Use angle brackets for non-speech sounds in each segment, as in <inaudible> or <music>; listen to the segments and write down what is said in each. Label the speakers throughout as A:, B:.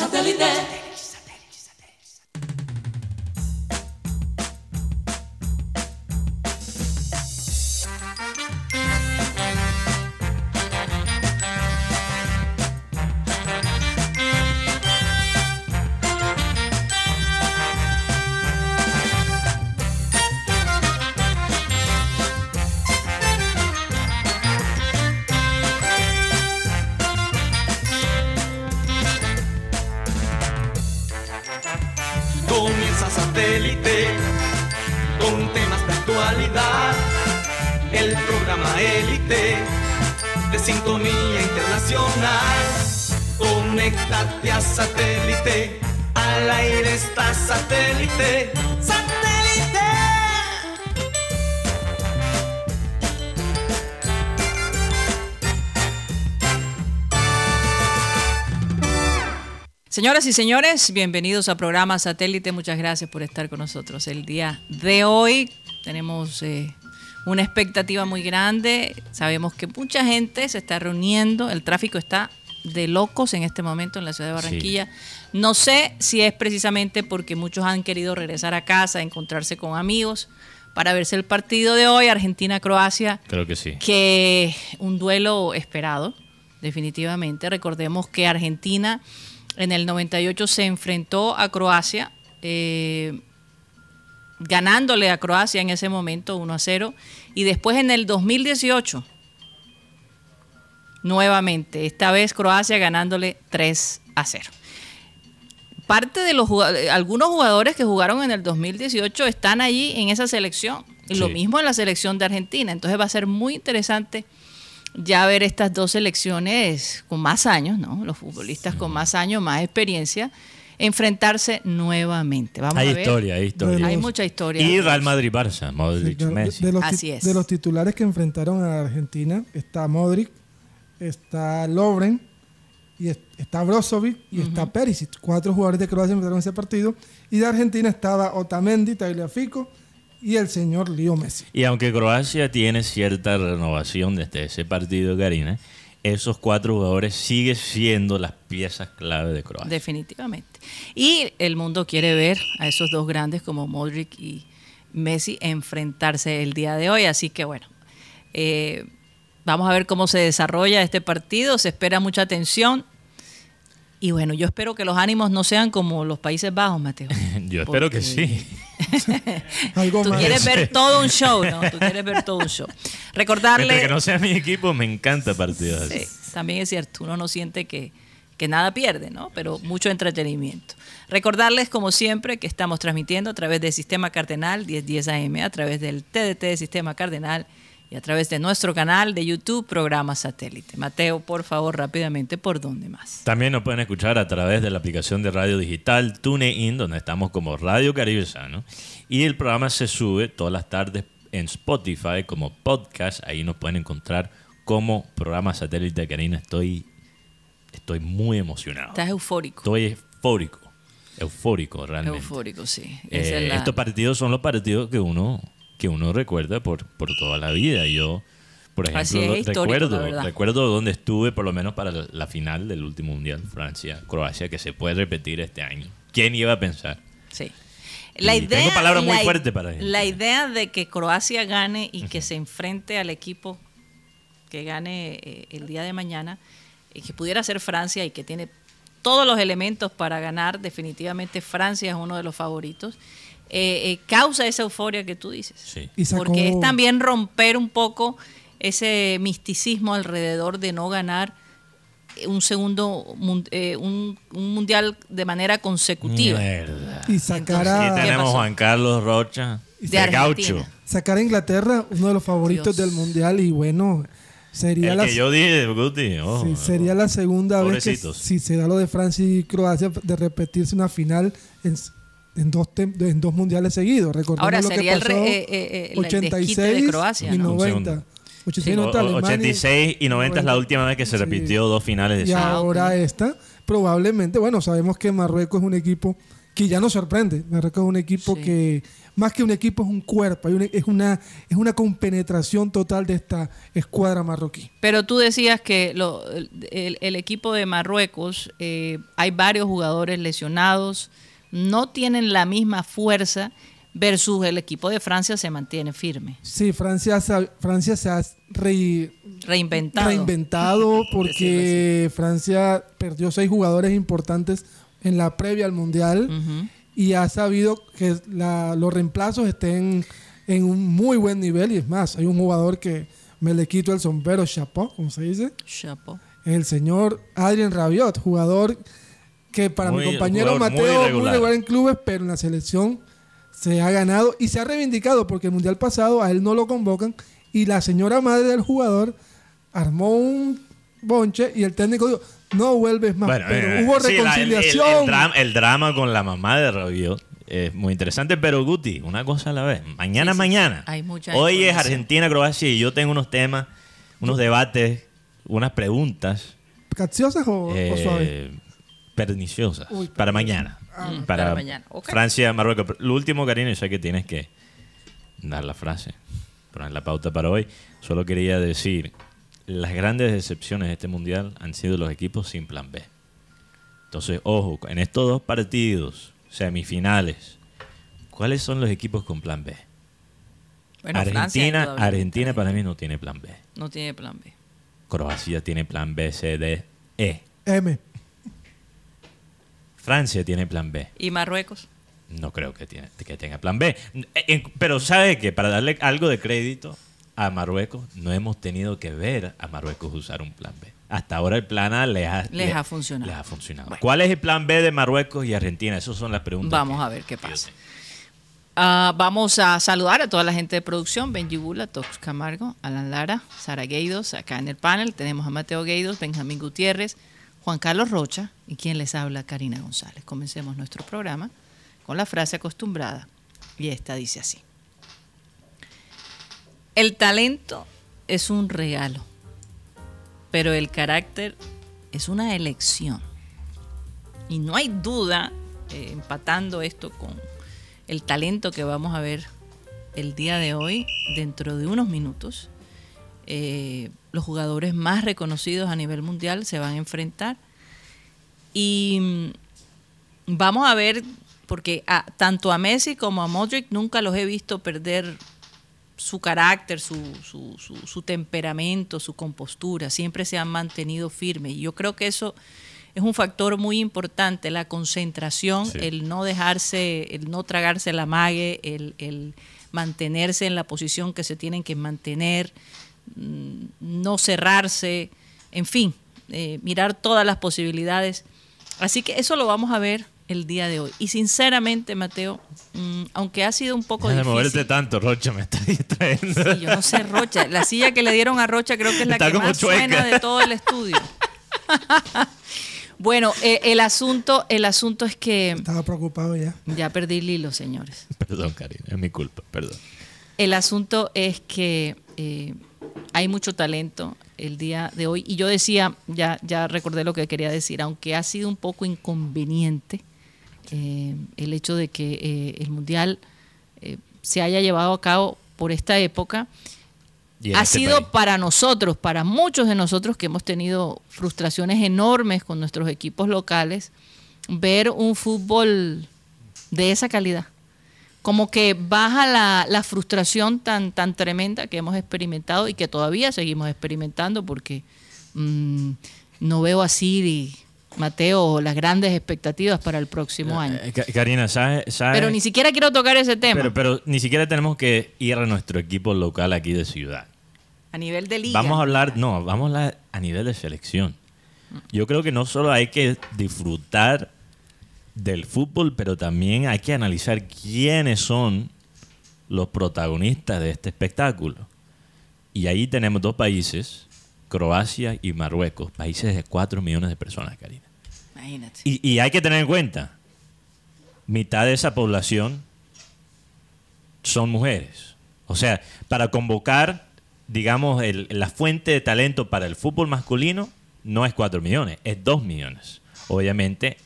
A: Santa satélite. ¡Satélite!
B: Señoras y señores, bienvenidos a programa Satélite. Muchas gracias por estar con nosotros el día de hoy. Tenemos eh, una expectativa muy grande. Sabemos que mucha gente se está reuniendo. El tráfico está de locos en este momento en la ciudad de Barranquilla. No sé si es precisamente porque muchos han querido regresar a casa, encontrarse con amigos para verse el partido de hoy, Argentina-Croacia.
C: Creo que sí.
B: que un duelo esperado, definitivamente. Recordemos que Argentina en el 98 se enfrentó a Croacia, eh, ganándole a Croacia en ese momento 1 a 0, y después en el 2018, nuevamente, esta vez Croacia ganándole 3 a 0. Parte de los jugad- algunos jugadores que jugaron en el 2018 están allí en esa selección. Y lo mismo en la selección de Argentina. Entonces va a ser muy interesante ya ver estas dos selecciones con más años, ¿no? Los futbolistas con más años, más experiencia, enfrentarse nuevamente. Vamos
C: Hay
B: a ver.
C: historia, hay historia.
B: Hay mucha historia.
C: Y Real Madrid-Barça,
D: Sí,
C: Modric,
D: de,
C: Messi.
D: de los,
B: Así es.
D: de los titulares que enfrentaron a Argentina está Modric, está Lovren, y es- está Brozovic y está Perisic. Cuatro jugadores de Croacia enfrentaron ese partido. Y de Argentina estaba Otamendi, Tagliafico y el señor Leo Messi.
C: Y aunque Croacia tiene cierta renovación desde ese partido, Karina, esos cuatro jugadores siguen siendo las piezas clave de Croacia.
B: Definitivamente. Y el mundo quiere ver a esos dos grandes como Modric y Messi enfrentarse el día de hoy. Así que bueno, eh, vamos a ver cómo se desarrolla este partido. Se espera mucha tensión. Y bueno, yo espero que los ánimos no sean como los Países Bajos, Mateo. <laughs>
C: Yo espero que sí. <laughs>
D: Algo
B: Tú
D: más.
B: quieres ver todo un show, ¿no? Tú quieres ver todo un show. Recordarle...
C: Mientras que no sea mi equipo, me encanta partidos así.
B: Sí, también es cierto, uno no siente que, que nada pierde, ¿no? Pero mucho entretenimiento. Recordarles, como siempre, que estamos transmitiendo a través del Sistema Cardenal 1010 AM, a través del TDT de Sistema Cardenal y a través de nuestro canal de YouTube, Programa Satélite. Mateo, por favor, rápidamente, ¿por dónde más?
C: También nos pueden escuchar a través de la aplicación de radio digital TuneIn, donde estamos como Radio Caribe Sano. Y el programa se sube todas las tardes en Spotify como podcast. Ahí nos pueden encontrar como programa satélite. Karina, estoy, estoy muy emocionado.
B: Estás eufórico.
C: Estoy eufórico. Eufórico, realmente.
B: Eufórico, sí.
C: Eh,
B: Esa es la-
C: Estos partidos son los partidos que uno, que uno recuerda por, por toda la vida. Yo, por ejemplo,
B: es,
C: recuerdo,
B: la
C: recuerdo donde estuve, por lo menos para la, la final del último mundial, Francia-Croacia, que se puede repetir este año. ¿Quién iba a pensar?
B: Sí.
C: Y tengo palabras muy
B: la
C: fuertes para eso.
B: La idea de que Croacia gane y que se enfrente al equipo que gane eh, el día de mañana, y que pudiera ser Francia y que tiene todos los elementos para ganar, definitivamente Francia es uno de los favoritos, eh, eh, causa esa euforia que tú dices.
C: Sí.
D: Y sacó-
B: Porque es también romper un poco ese misticismo alrededor de no ganar un segundo eh, un, un mundial de manera consecutiva.
C: Mierda.
D: Y sacar
B: Entonces,
D: a,
C: Aquí tenemos
B: pasó?
C: Juan Carlos Rocha,
B: De
C: de,
B: Argentina.
C: Gaucho.
D: sacar a Inglaterra, uno de los favoritos
B: Dios.
D: del mundial. Y bueno, sería
C: El
D: la,
C: que yo dije, Guti. oh,
D: sí, sería la segunda vez que si se da lo de Francia y Croacia de repetirse una final en, en dos, tem- en dos mundiales seguidos. Recordemos
B: Ahora
D: lo
B: sería
D: que
B: el,
D: pasó
B: re- eh, eh, el
D: 86
B: desquite de Croacia,
D: y
B: ¿no?
C: Un
D: 90.
C: segundo.
D: 86 y
C: O-
D: 90
C: o-
D: Alemania,
C: 86 y 90 es la última vez que se
D: Sí.
C: repitió dos finales de
D: Y.
B: Ah,
D: ahora esta, probablemente, bueno, sabemos que Marruecos es un equipo que ya nos sorprende. Marruecos es un equipo
B: Sí.
D: que, más que un equipo, es un cuerpo, hay una- es, una, es una compenetración total de esta escuadra marroquí.
B: Pero tú decías que lo- el, el equipo de Marruecos, eh, hay varios jugadores lesionados, no tienen la misma fuerza versus el equipo de Francia se mantiene firme,
D: Sí, Francia, sa- Francia se ha re-
B: reinventado.
D: reinventado <laughs> porque Francia perdió seis jugadores importantes en la previa al Mundial y ha sabido que la- los reemplazos estén en un muy buen nivel y es más, hay un jugador que me le quito el sombrero, chapeau, como se dice,
B: Chapeau.
D: el señor Adrien Rabiot, jugador que para
C: Muy-
D: mi compañero
C: jugador muy
D: Mateo muy
C: regular.
D: regular en clubes, pero en la selección se ha ganado y se ha reivindicado porque el mundial pasado a él no lo convocan y la señora madre del jugador armó un bonche y el técnico dijo no vuelves más,
C: Bueno,
D: pero
C: eh,
D: hubo
C: sí, la- el- el-
D: reconciliación.
C: el, drama, el drama con la mamá de Rabiot es muy interesante, pero Guti, una cosa a la vez. Mañana,
B: Sí, sí,
C: mañana.
B: hay mucha
C: Hoy es. Argentina, Croacia y yo tengo unos temas, unos debates, unas preguntas
D: ¿Capciosas o, o
C: eh,
D: suaves?
C: Perniciosas
D: Uy,
C: para mañana. Para
B: para mañana.
C: Francia, Marruecos. Pero Lo último, yo sé que tienes que dar la frase, poner la pauta para hoy. Solo quería decir, las grandes decepciones de este mundial han sido los equipos sin plan B. Entonces, ojo, en estos dos partidos, semifinales, ¿cuáles son los equipos con plan B?
B: Bueno,
C: Argentina, Argentina para mí no tiene plan B.
B: no tiene plan B.
C: Croacia tiene plan B, C, D, E.
D: M.
C: Francia tiene plan B.
B: ¿Y Marruecos?
C: No creo que, tiene, que tenga plan B. Eh, Pero ¿sabe que Para darle algo de crédito a Marruecos, no hemos tenido que ver a Marruecos usar un plan B. Hasta ahora el plan A les ha,
B: Les ha funcionado.
C: les ha funcionado.
B: Bueno.
C: ¿Cuál es el plan B de Marruecos y Argentina? Esas son las preguntas.
B: Vamos
C: que-
B: a ver qué pasa. Ah, vamos a saludar a toda la gente de producción, Benji Bula, Tox Camargo, Alan Lara, Sara Gueidos, acá en el panel tenemos a Mateo Gueidos, Benjamín Gutiérrez, Juan Carlos Rocha y quien les habla, Karina González. Comencemos nuestro programa con la frase acostumbrada y esta dice así. El talento es un regalo, pero el carácter es una elección. Y no hay duda, eh, empatando esto con el talento que vamos a ver el día de hoy, dentro de unos minutos, eh, los jugadores más reconocidos a nivel mundial se van a enfrentar. Y mm, vamos a ver, porque a- tanto a Messi como a Modric nunca los he visto perder su carácter, su, su, su- su temperamento, su compostura, siempre se han mantenido firmes. Y yo creo que eso es un factor muy importante, la concentración,
C: Sí.
B: el no dejarse, el no tragarse la mague, el, el mantenerse en la posición que se tienen que mantener, no cerrarse, en fin, eh, mirar todas las posibilidades. Así que eso lo vamos a ver el día de hoy. Y sinceramente, Mateo, mm, aunque ha sido un poco
C: Deja de
B: difícil.
C: moverte tanto, Rocha, me está distrayendo.
B: Sí, yo no sé, Rocha. La silla que le dieron a Rocha creo que es la
C: Está
B: que más
C: chueca.
B: suena de todo el estudio. <laughs> bueno, eh, el asunto, el asunto es que
D: Estaba preocupado ya.
B: ya perdí el hilo, señores.
C: Perdón, Karina, es mi culpa, perdón.
B: El asunto es que eh, hay mucho talento el día de hoy. Y yo decía, ya, ya recordé lo que quería decir, aunque ha sido un poco inconveniente eh, el hecho de que eh, el Mundial eh, se haya llevado a cabo por esta época, ha
C: este
B: sido
C: país.
B: para nosotros, para muchos de nosotros que hemos tenido frustraciones enormes con nuestros equipos locales, ver un fútbol de esa calidad. Como que baja la, la frustración tan, tan tremenda que hemos experimentado y que todavía seguimos experimentando porque mm, no veo así, Mateo, las grandes expectativas para el próximo año.
C: Eh, Ka- Karina, ¿sabes? sabes-
B: Pero ni siquiera quiero tocar ese tema
C: pero, pero ni siquiera tenemos que ir a nuestro equipo local aquí de ciudad.
B: a nivel de liga.
C: Vamos a hablar, no, vamos a hablar a nivel de selección. Yo creo que no solo hay que disfrutar del fútbol, pero también hay que analizar quiénes son los protagonistas de este espectáculo. Y ahí tenemos dos países, Croacia y Marruecos, países de 4 millones de personas, Karina.
B: Imagínate.
C: Y, y hay que tener en cuenta, mitad de esa población son mujeres. O sea, para convocar, digamos, el- la fuente de talento para el fútbol masculino no es 4 millones, es 2 millones. Obviamente,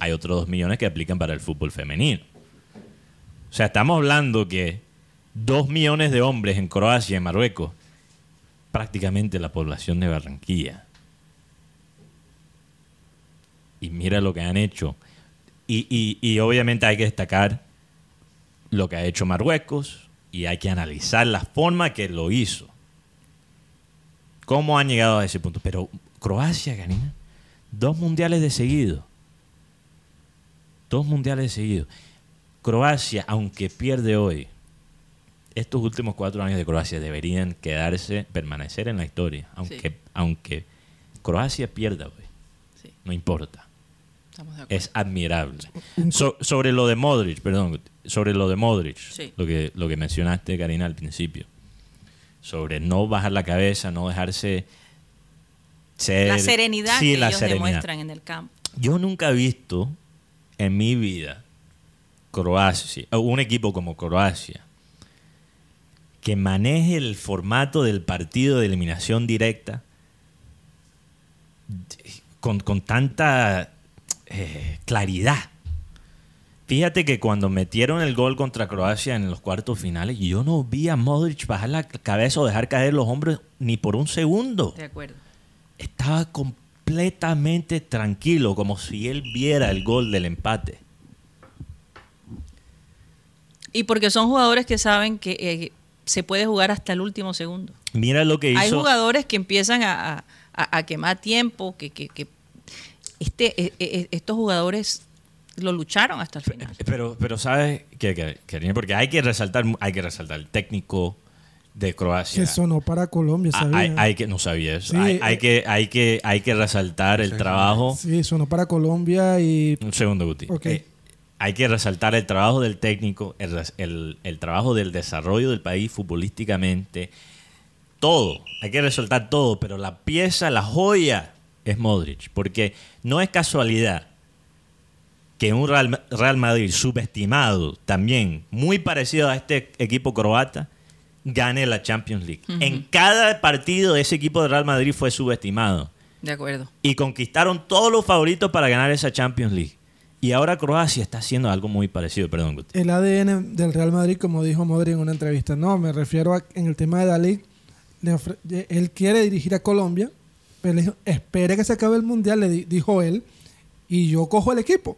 C: hay otros 2 millones que aplican para el fútbol femenino. O sea, estamos hablando que 2 millones de hombres en Croacia y Marruecos, prácticamente la población de Barranquilla. Y mira lo que han hecho. Y, y- y obviamente hay que destacar lo que ha hecho Marruecos y hay que analizar la forma que lo hizo. ¿Cómo han llegado a ese punto? Pero Croacia, Karina, dos mundiales de seguido. Dos mundiales de seguido. Croacia, aunque pierde hoy, estos últimos cuatro años de Croacia deberían quedarse, permanecer en la historia. Aunque,
B: Sí.
C: aunque Croacia pierda hoy,
B: Sí,
C: no importa.
B: estamos de acuerdo.
C: Es admirable. So- sobre lo de Modric, perdón, sobre lo de Modric,
B: Sí.
C: lo, que, lo que mencionaste, Karina, al principio. Sobre no bajar la cabeza, no dejarse ser...
B: la serenidad
C: Sí,
B: que
C: la
B: ellos
C: serenidad.
B: demuestran en el campo.
C: Yo nunca he visto en mi vida Croacia, un equipo como Croacia, que maneje el formato del partido de eliminación directa con, con tanta eh, claridad. Fíjate que cuando metieron el gol contra Croacia en los cuartos finales, yo no vi a Modric bajar la cabeza o dejar caer los hombros ni por un segundo
B: De acuerdo.
C: estaba completamente tranquilo, como si él viera el gol del empate.
B: Y porque son jugadores que saben que eh, se puede jugar hasta el último segundo.
C: Mira lo que
B: Hay
C: hizo.
B: jugadores que empiezan a, a- a quemar tiempo, que, que- que este, eh, eh, estos jugadores lo lucharon hasta el final.
C: Pero, pero sabes que, que- que- porque hay que resaltar, hay que resaltar el técnico de Croacia.
D: Que sonó para Colombia,
C: Ah,
D: ¿sabía?
C: hay, hay que no sabía eso.
D: Sí,
C: hay, hay
D: eh,
C: que hay que hay que resaltar el trabajo.
D: Sí, sonó para Colombia y
C: Un segundo, Guti. Eh, hay que resaltar el trabajo del técnico, el, el- el trabajo del desarrollo del país futbolísticamente. Todo. Hay que resaltar todo, pero la pieza, la joya es Modric. Porque no es casualidad que un Real, Real Madrid subestimado, también muy parecido a este equipo croata, gane la Champions League. En cada partido ese equipo de Real Madrid fue subestimado
B: De acuerdo.
C: y conquistaron todos los favoritos para ganar esa Champions League. Y ahora Croacia está haciendo algo muy parecido, perdón. Guti.
D: el ADN del Real Madrid, como dijo Modri en una entrevista. No, me refiero a en el tema de Dalí. de- él quiere dirigir a Colombia, pero le dijo, espere que se acabe el mundial, le di- dijo él, y yo cojo el equipo.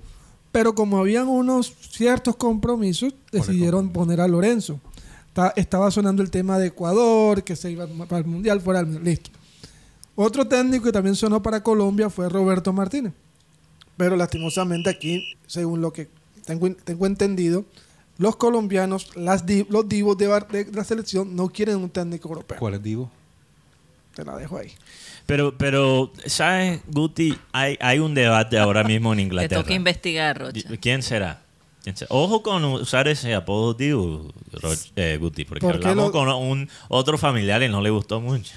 D: Pero como habían unos ciertos compromisos, decidieron poner a Lorenzo. Ta- estaba sonando el tema de Ecuador, que se iba para el mundial, fuera del listo. Otro técnico que también sonó para Colombia fue Roberto Martínez. Pero lastimosamente aquí, según lo que tengo, tengo entendido, los colombianos, las los divos de, bar- de la selección no quieren un técnico europeo.
E: ¿Cuál es Divo?
D: Te la dejo ahí.
C: Pero, pero, ¿sabes, Guti? Hay, hay un debate ahora mismo en <laughs>
B: Te
C: Inglaterra.
B: toca investigar, Rocha.
C: ¿Quién será? Ojo con usar ese apodo, tío, eh, Guti, porque
D: ¿Por
C: hablamos
D: lo-
C: con un otro familiar y no le gustó mucho.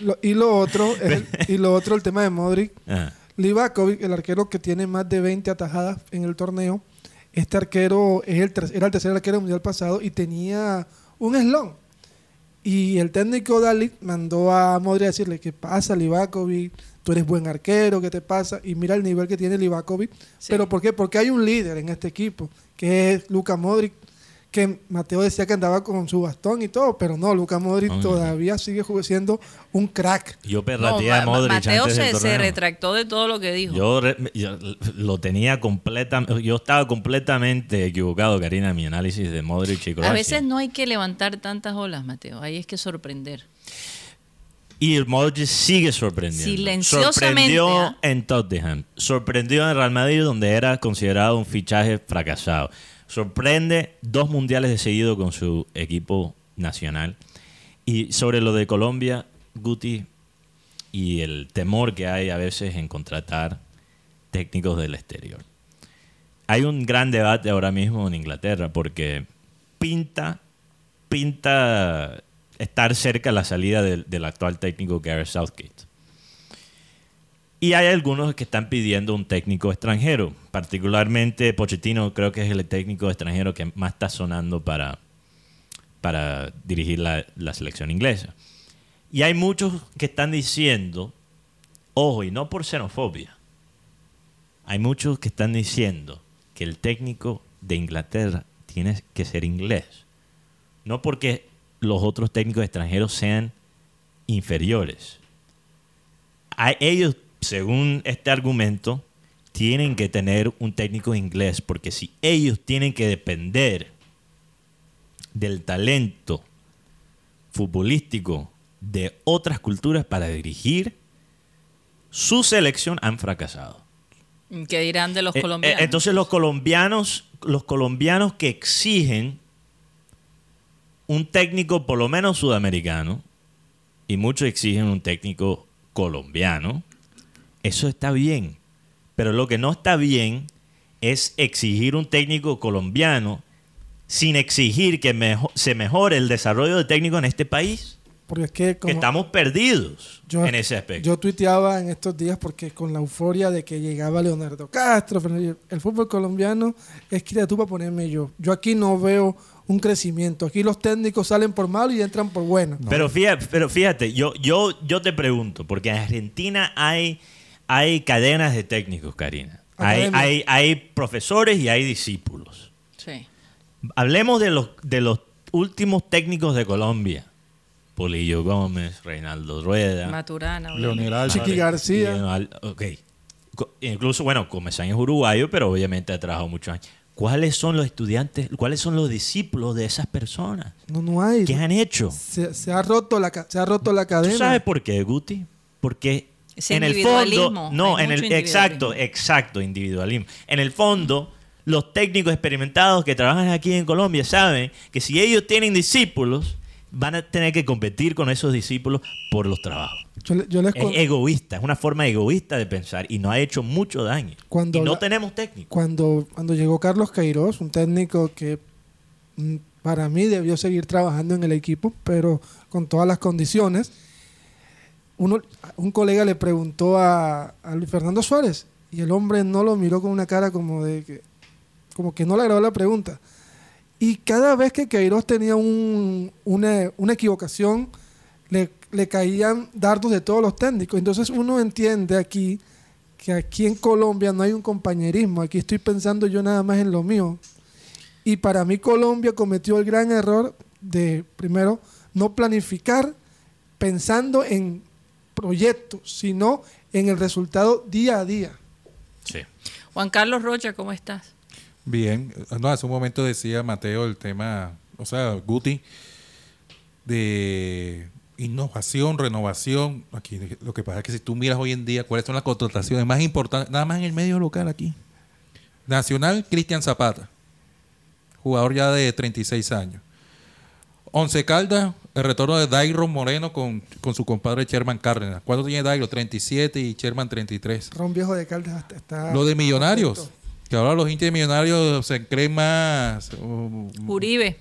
D: Lo- y lo otro, el, <laughs> y lo otro, el tema de Modric.
C: Ah.
D: Livakovic, el arquero que tiene más de 20 atajadas en el torneo. Este arquero es el era el tercer arquero mundial pasado y tenía un eslón. Y el técnico Dalí mandó a Modric a decirle, ¿qué pasa, Livakovic? Tú eres buen arquero, ¿qué te pasa? Y mira el nivel que tiene Livakovic.
B: Sí.
D: ¿Pero por qué? Porque hay un líder en este equipo, que es Luka Modric, que Mateo decía que andaba con su bastón y todo, pero no, Luka Modric todavía sigue siendo un crack.
C: Yo
B: No,
C: perrateé a
B: Ma-
C: Modric
B: Mateo
C: antes del
B: se, retractó de todo lo que dijo.
C: Yo, re- yo lo tenía completamente. Yo estaba completamente equivocado, Karina, en mi análisis de Modric y Croacia.
B: a veces no hay que levantar tantas olas, Mateo. Ahí es que sorprender.
C: Y el Modric sigue sorprendiendo.
B: Silenciosamente,
C: Sorprendió
B: ¿ah?
C: en Tottenham. Sorprendió en Real Madrid, donde era considerado un fichaje fracasado. Sorprende dos mundiales de seguido con su equipo nacional. Y sobre lo de Colombia, Guti, y el temor que hay a veces en contratar técnicos del exterior. Hay un gran debate ahora mismo en Inglaterra porque pinta, pinta estar cerca la salida del, del actual técnico Gareth Southgate. Y hay algunos que están pidiendo un técnico extranjero, particularmente Pochettino creo que es el técnico extranjero que más está sonando para, para dirigir la, la selección inglesa. Y hay muchos que están diciendo, ojo, y no por xenofobia, hay muchos que están diciendo que el técnico de Inglaterra tiene que ser inglés. No porque los otros técnicos extranjeros sean inferiores. A ellos, según este argumento, tienen que tener un técnico inglés, porque si ellos tienen que depender del talento futbolístico de otras culturas para dirigir, su selección han fracasado.
B: ¿Qué dirán de los
C: Eh, eh,
B: colombianos?
C: entonces los colombianos, los colombianos que exigen un técnico por lo menos sudamericano, y muchos exigen un técnico colombiano, eso está bien. Pero lo que no está bien es exigir un técnico colombiano sin exigir que mejo- se mejore el desarrollo de técnico en este país.
D: Porque es que
C: estamos perdidos
D: yo,
C: en ese aspecto.
D: yo tuiteaba en estos días porque con la euforia de que llegaba Leonardo Castro, el fútbol colombiano es que tú para ponerme yo. Yo aquí no veo un crecimiento. Aquí los técnicos salen por malo y entran por bueno.
C: Pero fíjate, pero fíjate yo, yo, yo te pregunto, porque en Argentina hay, hay cadenas de técnicos, Karina. Hay, hay, hay profesores y hay discípulos.
B: Sí.
C: Hablemos de los, de los últimos técnicos de Colombia. Polillo Gómez, Reinaldo Rueda.
B: Maturana.
E: Leonel.
D: Chiqui García.
C: Leonel- ok. Co- Incluso, bueno, Comesaña es uruguayo, pero obviamente ha trabajado muchos años. ¿Cuáles son los estudiantes, cuáles son los discípulos de esas personas?
D: No, no hay.
C: ¿Qué han hecho?
D: Se, se ha roto la, ca- se ha roto la cadena.
C: ¿Tú sabes por qué, Guti? Porque
B: Ese
C: en el fondo, no,
B: hay
C: en el exacto, exacto, individualismo. En el fondo, los técnicos experimentados que trabajan aquí en Colombia saben que si ellos tienen discípulos, van a tener que competir con esos discípulos por los trabajos.
D: Yo, yo les
C: Es egoísta, es una forma egoísta de pensar y nos ha hecho mucho daño.
D: Cuando
C: y no
D: la-
C: tenemos técnicos.
D: cuando, cuando llegó Carlos Queiroz, un técnico que mm, para mí debió seguir trabajando en el equipo, pero con todas las condiciones, uno, un colega le preguntó a, a Luis Fernando Suárez y el hombre no lo miró con una cara como de que, como que no le agradó la pregunta. Y cada vez que Queiroz tenía un- una, una equivocación, le, le caían dardos de todos los técnicos. Entonces uno entiende aquí que aquí en Colombia no hay un compañerismo. Aquí estoy pensando yo nada más en lo mío. Y para mí Colombia cometió el gran error de, primero, no planificar pensando en proyectos, sino en el resultado día a día.
C: Sí.
B: Juan Carlos Rocha, ¿cómo estás?
E: Bien, no, hace un momento decía Mateo el tema, o sea, Guti, de innovación, renovación. Aquí lo que pasa es que si tú miras hoy en día cuáles son las contrataciones más importantes, nada más en el medio local aquí. Nacional, Cristian Zapata, jugador ya de 36 años. Once Caldas, el retorno de Dairon Moreno con, con su compadre Sherman Cárdenas. ¿Cuánto tiene Dairon? 37 y Sherman 33.
D: Ron Viejo de Caldas hasta- está...
E: Lo de Millonarios. Que ahora los hinchas de Millonarios se creen más. uh,
B: Uribe.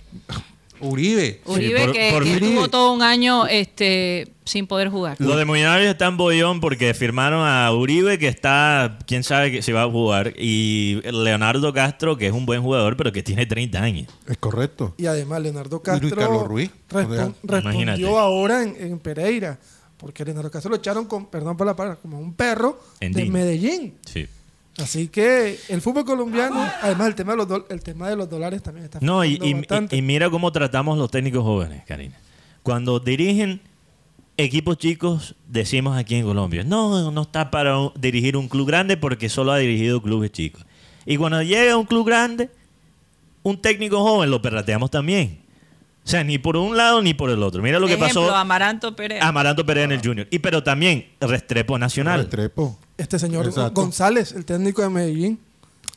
E: Uribe.
B: Uribe
C: por-
B: que
C: por
B: estuvo todo un año este, sin poder jugar.
C: Lo de Millonarios está en bollón porque firmaron a Uribe, que está, quién sabe que si va a jugar, y Leonardo Castro, que es un buen jugador, pero que tiene 30 años.
E: Es correcto.
D: Y además Leonardo
E: Y
D: Castro
E: Luis Carlos Ruiz.
D: respon-
E: O sea,
D: respondió
C: imagínate.
D: ahora en, en Pereira. Porque Leonardo Castro lo echaron con, perdón por la palabra, como un perro
C: En
D: de. Medellín.
C: Sí.
D: Así que el fútbol colombiano, además el tema de los, dol- el tema de los dólares también está
C: No, y, y-
D: bastante.
C: y- y mira cómo tratamos los técnicos jóvenes, Karina. Cuando dirigen equipos chicos, decimos aquí en Colombia, no, no está para un- dirigir un club grande porque solo ha dirigido clubes chicos. Y cuando llega un club grande, un técnico joven lo perrateamos también. O sea, ni por un lado ni por el otro. Mira lo que pasó
B: Amaranto Pérez.
C: Amaranto Pérez en el Junior. Y pero también Restrepo Nacional.
E: Restrepo.
D: Este señor
E: Exacto.
D: González, el técnico de Medellín,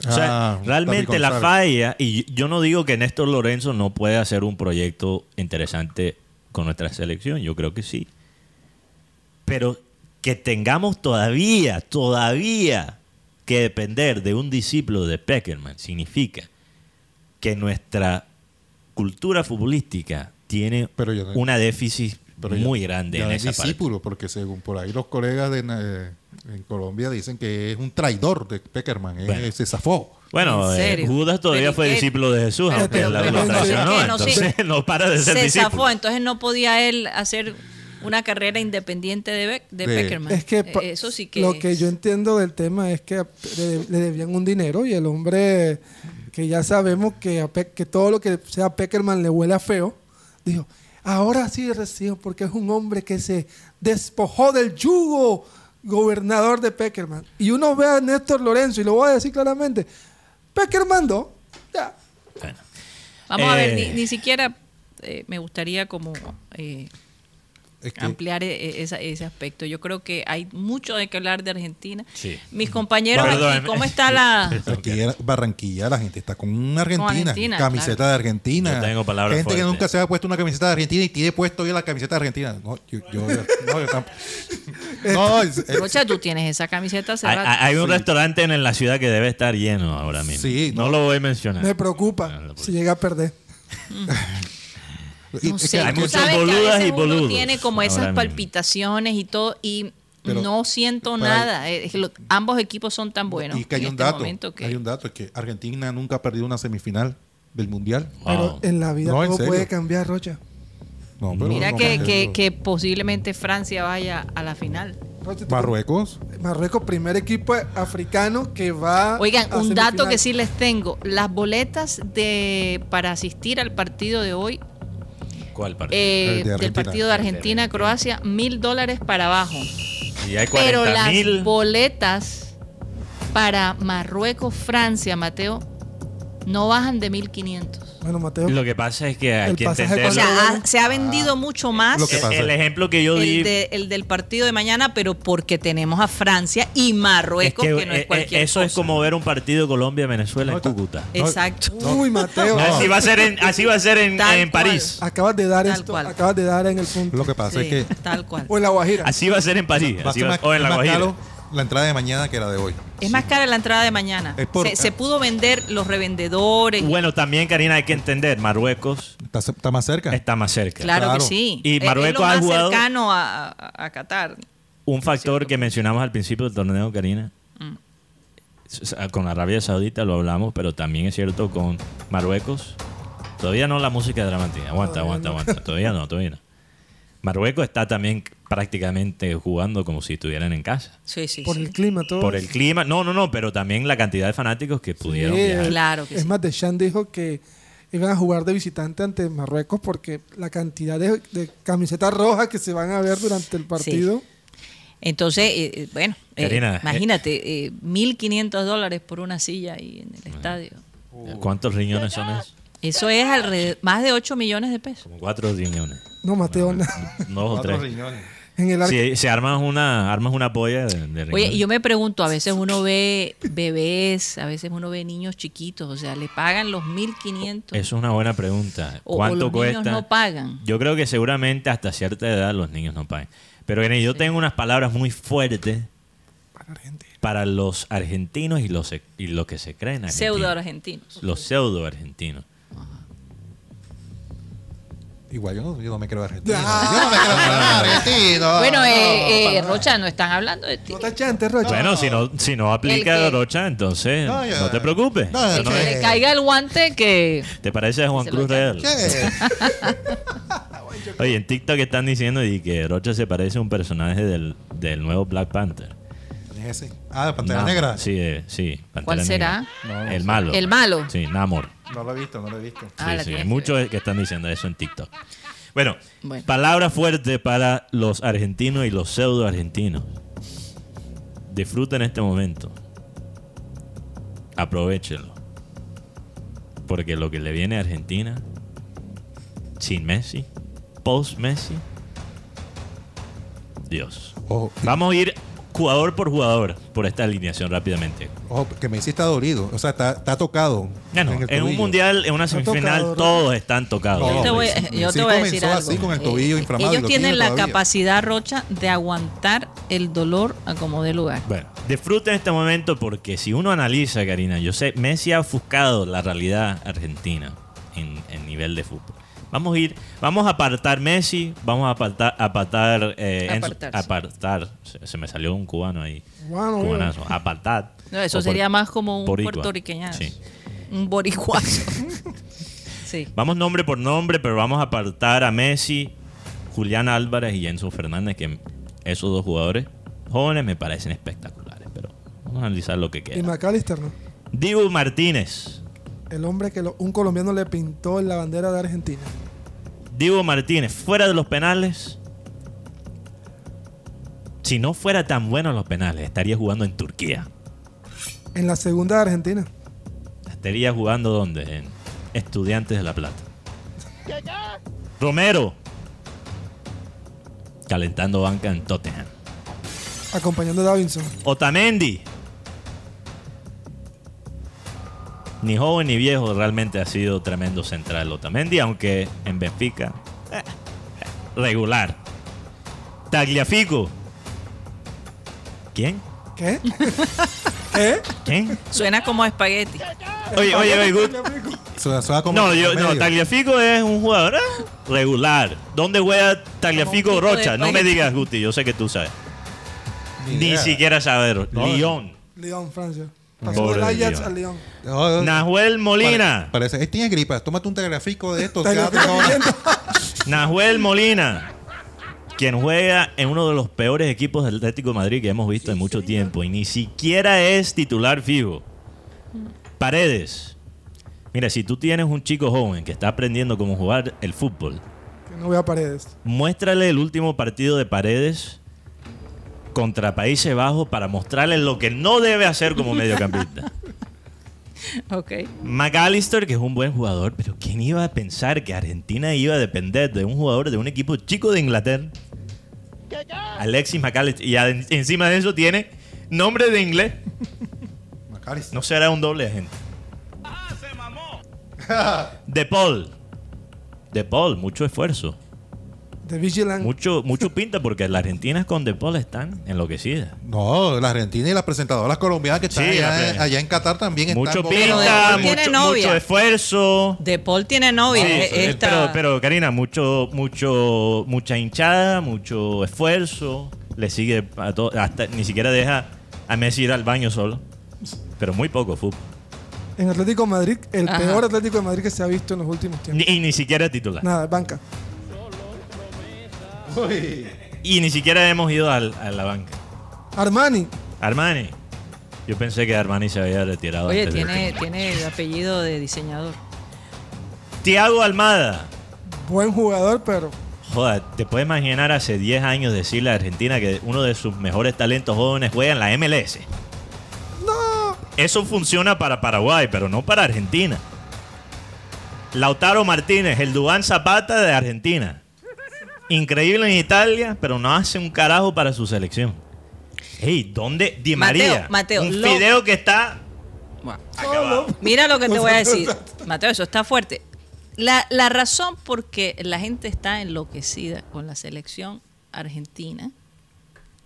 C: O sea,
E: Ah,
C: realmente la falla, y yo no digo que Néstor Lorenzo no puede hacer un proyecto interesante con nuestra selección, yo creo que sí. Pero que tengamos todavía, todavía que depender de un discípulo de Peckerman significa que nuestra cultura futbolística tiene
E: Pero yo no-
C: una déficit
E: Pero ya-
C: muy grande
E: ya
C: en
E: es
C: esa parte.
E: discípulo, porque según por ahí los colegas de, eh, en Colombia dicen que es un traidor de Peckerman. eh,
C: Bueno.
E: se zafó.
C: Bueno,
B: ¿En
C: eh? Judas todavía
B: Pero,
C: fue discípulo de Jesús,
B: Pero-
C: aunque
D: pero-
C: la-
D: pero-
C: lo
D: pero-
C: traicionó,
B: no, sí.
C: entonces <laughs> no para de ser
B: se
C: discípulo.
B: zafó, entonces no podía él hacer una carrera independiente de, Beck- de
E: De-
B: Peckerman.
D: Es que
B: Eh, eso sí que
D: lo que yo entiendo del tema es que le, le debían un dinero y el hombre que ya sabemos que, a Pe- que todo lo que sea Peckerman le huele a feo, dijo, ahora sí recibo porque es un hombre que se despojó del yugo gobernador de Peckerman. Y uno ve a Néstor Lorenzo y lo voy a decir claramente, Peckerman do, ya.
C: Bueno.
B: Vamos a ver,
C: Eh,
B: ni, ni siquiera eh, me gustaría como eh,
E: Es que-
B: ampliar e- esa- ese aspecto. Yo creo que hay mucho de que hablar de Argentina.
C: Sí.
B: Mis compañeros
C: Perdón.
B: aquí, ¿cómo está la...?
E: Barranquilla la gente está con Argentina,
B: Argentina,
E: camiseta
B: claro.
E: de Argentina.
C: Yo tengo palabras
E: gente que nunca se ha puesto una camiseta de Argentina y tiene puesto hoy la camiseta de Argentina. No, yo, yo, no, yo tampoco. <laughs> No, es- es-
B: Rocha, tú tienes esa camiseta
C: Hay, hay un
E: Sí.
C: restaurante en la ciudad que debe estar lleno ahora mismo.
E: Sí,
C: no,
E: no.
C: lo voy a mencionar.
D: Me preocupa
C: no,
D: si llega a perder.
E: Y-
B: No sé,
C: hay
B: tú sabes que a
C: boludas
B: veces
C: y
B: uno tiene como
C: ahora
B: esas palpitaciones y todo y
E: Pero-
B: no siento nada. Es que lo- ambos equipos son tan buenos
E: y que hay un
B: este
E: dato,
B: que
E: hay un dato es que Argentina nunca ha perdido una semifinal del mundial.
C: Wow.
D: Pero en la vida
E: No,
D: todo puede cambiar, Rocha.
E: No, pero
B: mira
E: no
B: que, que, posiblemente Francia vaya a la final.
E: Marruecos.
D: Marruecos, primer equipo africano que va.
B: Oigan,
D: a
B: un dato que sí les tengo. Las boletas de para asistir al partido de hoy,
C: ¿Cuál partido?
B: eh,
E: de
B: del
E: Argentina.
B: partido de Argentina-Croacia, mil dólares para abajo.
C: y hay
B: Pero
C: 40
B: las
C: mil.
B: boletas para Marruecos-Francia, Mateo, no bajan de 1500.
D: Bueno, Mateo.
C: Lo que pasa es que hay que
D: pasaje
B: O
C: entender.
B: sea, ha- se ha vendido mucho más
E: Lo que
C: el,
E: pasa-
C: el ejemplo que yo di
B: el, de- el del partido de mañana, pero porque tenemos a Francia y
C: es
B: Marruecos,
C: que,
B: que, no
C: eh,
B: es cualquier
C: eh, eso es
B: cosa.
C: como ver un partido Colombia-Venezuela
E: No,
C: en Cúcuta.
B: Exacto.
D: Uy, Mateo.
C: Así va a ser en, así va a ser en, en
B: cual.
C: París.
D: Acabas de dar
B: Tal
D: esto,
B: cual.
D: acabas de dar en el punto.
E: Lo que pasa
B: Sí,
E: es que
B: tal cual.
D: O en la Guajira.
C: Así va a ser en París.
E: va
C: así va- o en la Guajira.
E: La entrada de mañana que la de hoy.
B: Es más cara la entrada de mañana.
E: Es por-
B: se, se pudo vender los revendedores.
C: Bueno, también, Karina, hay que entender, Marruecos
E: Está, está más cerca.
C: está más cerca.
B: claro,
E: claro.
B: que sí.
C: Y Marruecos
B: es lo
C: ha
B: más
C: jugado-
B: cercano a, a- a Qatar.
C: Un factor que mencionamos al principio del torneo, Karina,
B: Mm.
C: con Arabia Saudita lo hablamos, pero también es cierto con Marruecos. Todavía no la música dramática. Aguanta, aguanta, aguanta. Todavía no, todavía no. Marruecos está también prácticamente jugando como si estuvieran en casa.
B: Sí, sí,
D: por
B: sí.
D: el clima, todo.
C: Por el clima, no, no, no, pero también la cantidad de fanáticos que pudieron
D: Sí,
C: viajar.
B: Claro que
D: es
B: sí.
D: más, Deschamps dijo que iban a jugar de visitante ante Marruecos porque la cantidad de, de camisetas rojas que se van a ver durante el partido.
B: Entonces, eh, eh, bueno, eh,
C: Karina,
B: imagínate, eh, 1.500 dólares por una silla ahí en el estadio.
C: ¿Cuántos riñones son esos?
B: Eso es alrededor, más de 8 millones de pesos.
C: Como cuatro riñones.
D: No, Mateo,
C: Dos o
E: Cuatro
C: tres.
E: riñones.
D: En el arco.
C: Si se armas una, armas una polla de, de
B: Oye, y yo me pregunto, a veces uno ve bebés, a veces uno ve niños chiquitos, o sea, le pagan los 1.500
C: Eso es una buena pregunta.
B: o, o
C: ¿Cuánto
B: los
C: cuesta?
B: niños no pagan.
C: Yo creo que seguramente hasta cierta edad los niños no pagan. Pero Irene, yo tengo unas palabras muy fuertes
D: Para
C: para los argentinos y los, y los que se creen argentinos.
B: Pseudo argentinos.
C: Los pseudo argentinos.
E: Igual yo no, yo no me creo argentino.
D: Ah.
E: Yo no me creo argentino.
B: Bueno, eh, eh. Rocha, no están hablando de ti.
D: No te chantes, Rocha.
C: Bueno, si no, si no aplica
B: El que-
C: Rocha, entonces no,
E: No,
C: te preocupes.
E: No,
C: Eso
E: que-
C: no es-
B: Que le caiga el guante que...
C: ¿Te parece a Juan
B: Se lo
C: Cruz. Real?
E: ¿Qué?
C: Oye, en TikTok están diciendo y que Rocha se parece a un personaje del, del nuevo Black Panther.
E: ¿Quién es ese? Ah, de Pantera
C: Nam-
E: Negra.
C: Sí, eh, sí. Pantera
B: ¿Cuál será?
C: Negra.
E: No, no
C: el
E: sé.
C: malo.
B: El malo.
C: Sí, Namor.
E: No lo he visto, no lo he visto.
B: Ah,
C: Sí,
B: la
C: sí,
B: tienes
C: hay
B: que
C: muchos que están diciendo eso en TikTok. Bueno,
B: Bueno.
C: palabra fuerte para los argentinos y los pseudo argentinos. Disfruten este momento. Aprovechenlo. Porque lo que le viene a Argentina, sin Messi, post Messi, Dios.
E: Ojo,
C: Vamos a ir jugador por jugador por esta alineación rápidamente.
E: ojo, que Messi está dolido. O sea, está, está tocado.
C: No,
E: el
C: en un mundial, en una semifinal,
D: tocado, ¿no?
C: todos están tocados.
E: No,
B: Yo te voy,
E: Messi-
B: yo
E: Messi
B: te voy a decir algo.
E: así con el tobillo
B: Eh, Ellos
E: lo
B: tienen
E: tiene
B: la
E: todavía.
B: capacidad, Rocha, de aguantar el dolor a como dé lugar.
C: Bueno, disfruten este momento porque si uno analiza, Karina, yo sé, Messi ha ofuscado la realidad argentina en, en nivel de fútbol. Vamos a ir, vamos a apartar Messi, vamos a apartar, apartar, eh, Enzo-
B: Apartarse.
C: apartar, se, se me salió un cubano ahí,
D: Bueno,
C: cubanazo, apartar.
B: No, eso
C: O por-
B: sería más como un
C: boricua.
B: puertorriqueñazo.
C: Sí.
B: Un boricuazo. <laughs> sí.
C: Vamos nombre por nombre, pero vamos a apartar a Messi, Julián Álvarez y Enzo Fernández, que esos dos jugadores jóvenes me parecen espectaculares, pero vamos a analizar lo que
D: Y
C: queda.
D: McAllister, ¿no?
C: Dibu Martínez.
D: El hombre que lo- un colombiano le pintó en la bandera de Argentina.
C: Dibu Martínez, fuera de los penales. Si no fuera tan bueno en los penales, estaría jugando en Turquía.
D: En la segunda de Argentina.
C: Estaría jugando donde? En Estudiantes de La Plata. Romero. Calentando banca en Tottenham.
D: Acompañando a Davinson.
C: Otamendi. Ni joven ni viejo, realmente ha sido tremendo central Otamendi, aunque en Benfica, eh, regular. Tagliafico. ¿Quién?
D: ¿Qué? ¿Qué?
C: ¿Quién?
B: Suena como a espagueti.
C: Oye, oye, oye, Gut.
E: Suena- suena como
C: No, yo, no. Tagliafico es un jugador eh, regular. ¿Dónde juega Tagliafico Rocha? No me digas, Guti, yo sé que tú sabes.
E: Ni
C: siquiera saber.
E: No,
C: Lyon.
D: León, Francia. Pasó del
C: de
D: Ajax
C: Lyon. Nahuel Molina.
E: pare- parece, él tiene gripa. Tómate un telegráfico de esto. <laughs>
C: Nahuel Molina, quien juega en uno de los peores equipos del Atlético de Madrid que hemos visto en mucho tiempo y ni siquiera es titular fijo. Paredes. Mira, si tú tienes un chico joven que está aprendiendo cómo jugar el fútbol,
D: Que no vea paredes.
C: muéstrale el último partido de Paredes contra Países Bajos para mostrarle lo que no debe hacer como <laughs> mediocampista. <laughs>
B: Ok.
C: McAllister, que es un buen jugador, pero ¿quién iba a pensar que Argentina iba a depender de un jugador de un equipo chico de Inglaterra? Alexis McAllister. Y encima de eso tiene nombre de inglés. No será un doble agente. De Paul. De Paul, mucho esfuerzo.
D: De Vigilant.
C: Mucho, mucho pinta porque las argentinas con De Paul están enloquecidas.
E: No, la Argentina y las presentadoras colombianas que están
C: Sí,
E: allá,
C: la pre-
E: allá en Qatar también están.
C: Mucho
B: De
C: pinta, mucho,
B: novia.
C: mucho esfuerzo.
B: De Paul tiene novia.
C: Sí,
B: eh,
C: eh,
B: esta-
C: pero, pero Karina, mucho, mucho, mucha hinchada, mucho esfuerzo. Le sigue a todo, hasta ni siquiera deja a Messi ir al baño solo. Pero muy poco fútbol.
D: En Atlético de Madrid, el
B: Ajá.
D: peor Atlético de Madrid que se ha visto en los últimos tiempos.
C: Ni, y ni siquiera es titular.
D: Nada, banca.
E: Uy.
C: Y ni siquiera hemos ido al- a la banca.
D: Armani.
C: Armani. Yo pensé que Armani se había retirado.
B: Oye,
C: antes de-
B: tiene, tiene el apellido de diseñador.
C: Tiago Almada.
D: Buen jugador, pero
C: Joder, ¿te puedes imaginar hace 10 años decirle a Argentina que uno de sus mejores talentos jóvenes juega en la MLS?
D: no.
C: Eso funciona para Paraguay, pero no para Argentina. Lautaro Martínez, el Dubán Zapata de Argentina. Increíble en Italia, pero no hace un carajo para su selección. Ey, ¿dónde? Di
B: Mateo,
C: María.
B: Mateo,
C: un
B: lo-
C: fideo que está
B: Bueno,
C: acabado.
B: Mira lo que te voy a decir. <laughs> Mateo, eso está fuerte. La, la razón por que la gente está enloquecida con la selección argentina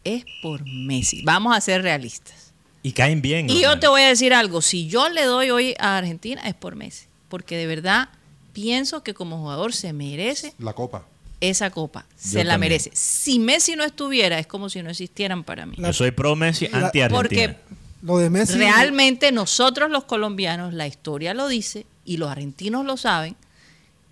B: es por Messi. Vamos a ser realistas.
C: Y caen bien.
B: Y yo te voy a decir algo. Si yo le doy hoy a Argentina es por Messi. Porque de verdad pienso que como jugador se merece
E: La copa.
B: Esa copa. Se la
C: también.
B: merece. Si Messi no estuviera, es como si no existieran para mí.
C: Yo soy pro Messi,
D: La-
C: anti Argentina.
B: Porque
D: Lo de Messi.
B: Realmente nosotros los colombianos, la historia lo dice y los argentinos lo saben,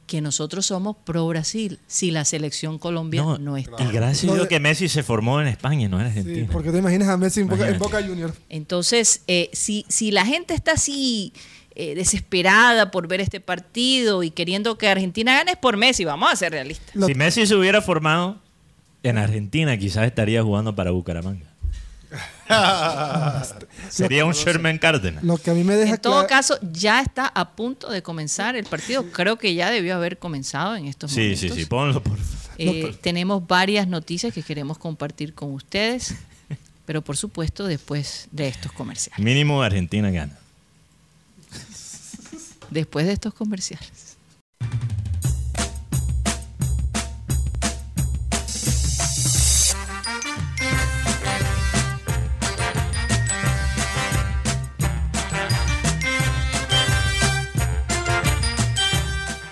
B: que nosotros somos pro Brasil si la selección colombiana no, está.
C: Y gracias a Dios que Messi se formó en España, no en
D: Sí,
C: Argentina.
D: porque te imaginas a Messi en Boca, en
C: Imagínate.
D: Boca Junior.
B: Entonces, eh, si, si la gente está así eh, desesperada por ver este partido y queriendo que Argentina gane, es por Messi, vamos a ser realistas.
C: Si Messi se hubiera formado en Argentina, quizás estaría jugando para Bucaramanga. <laughs> Sería un Sherman Cárdenas.
D: Lo que a mí me deja
B: En todo
D: clara-
B: caso, ya está a punto de comenzar el partido. Creo que ya debió haber comenzado en estos
C: Sí,
B: momentos.
C: sí, sí, ponlo por favor.
B: Eh, tenemos varias noticias que queremos compartir con ustedes, pero por supuesto después de estos comerciales.
C: Mínimo Argentina gana.
B: Después de estos comerciales.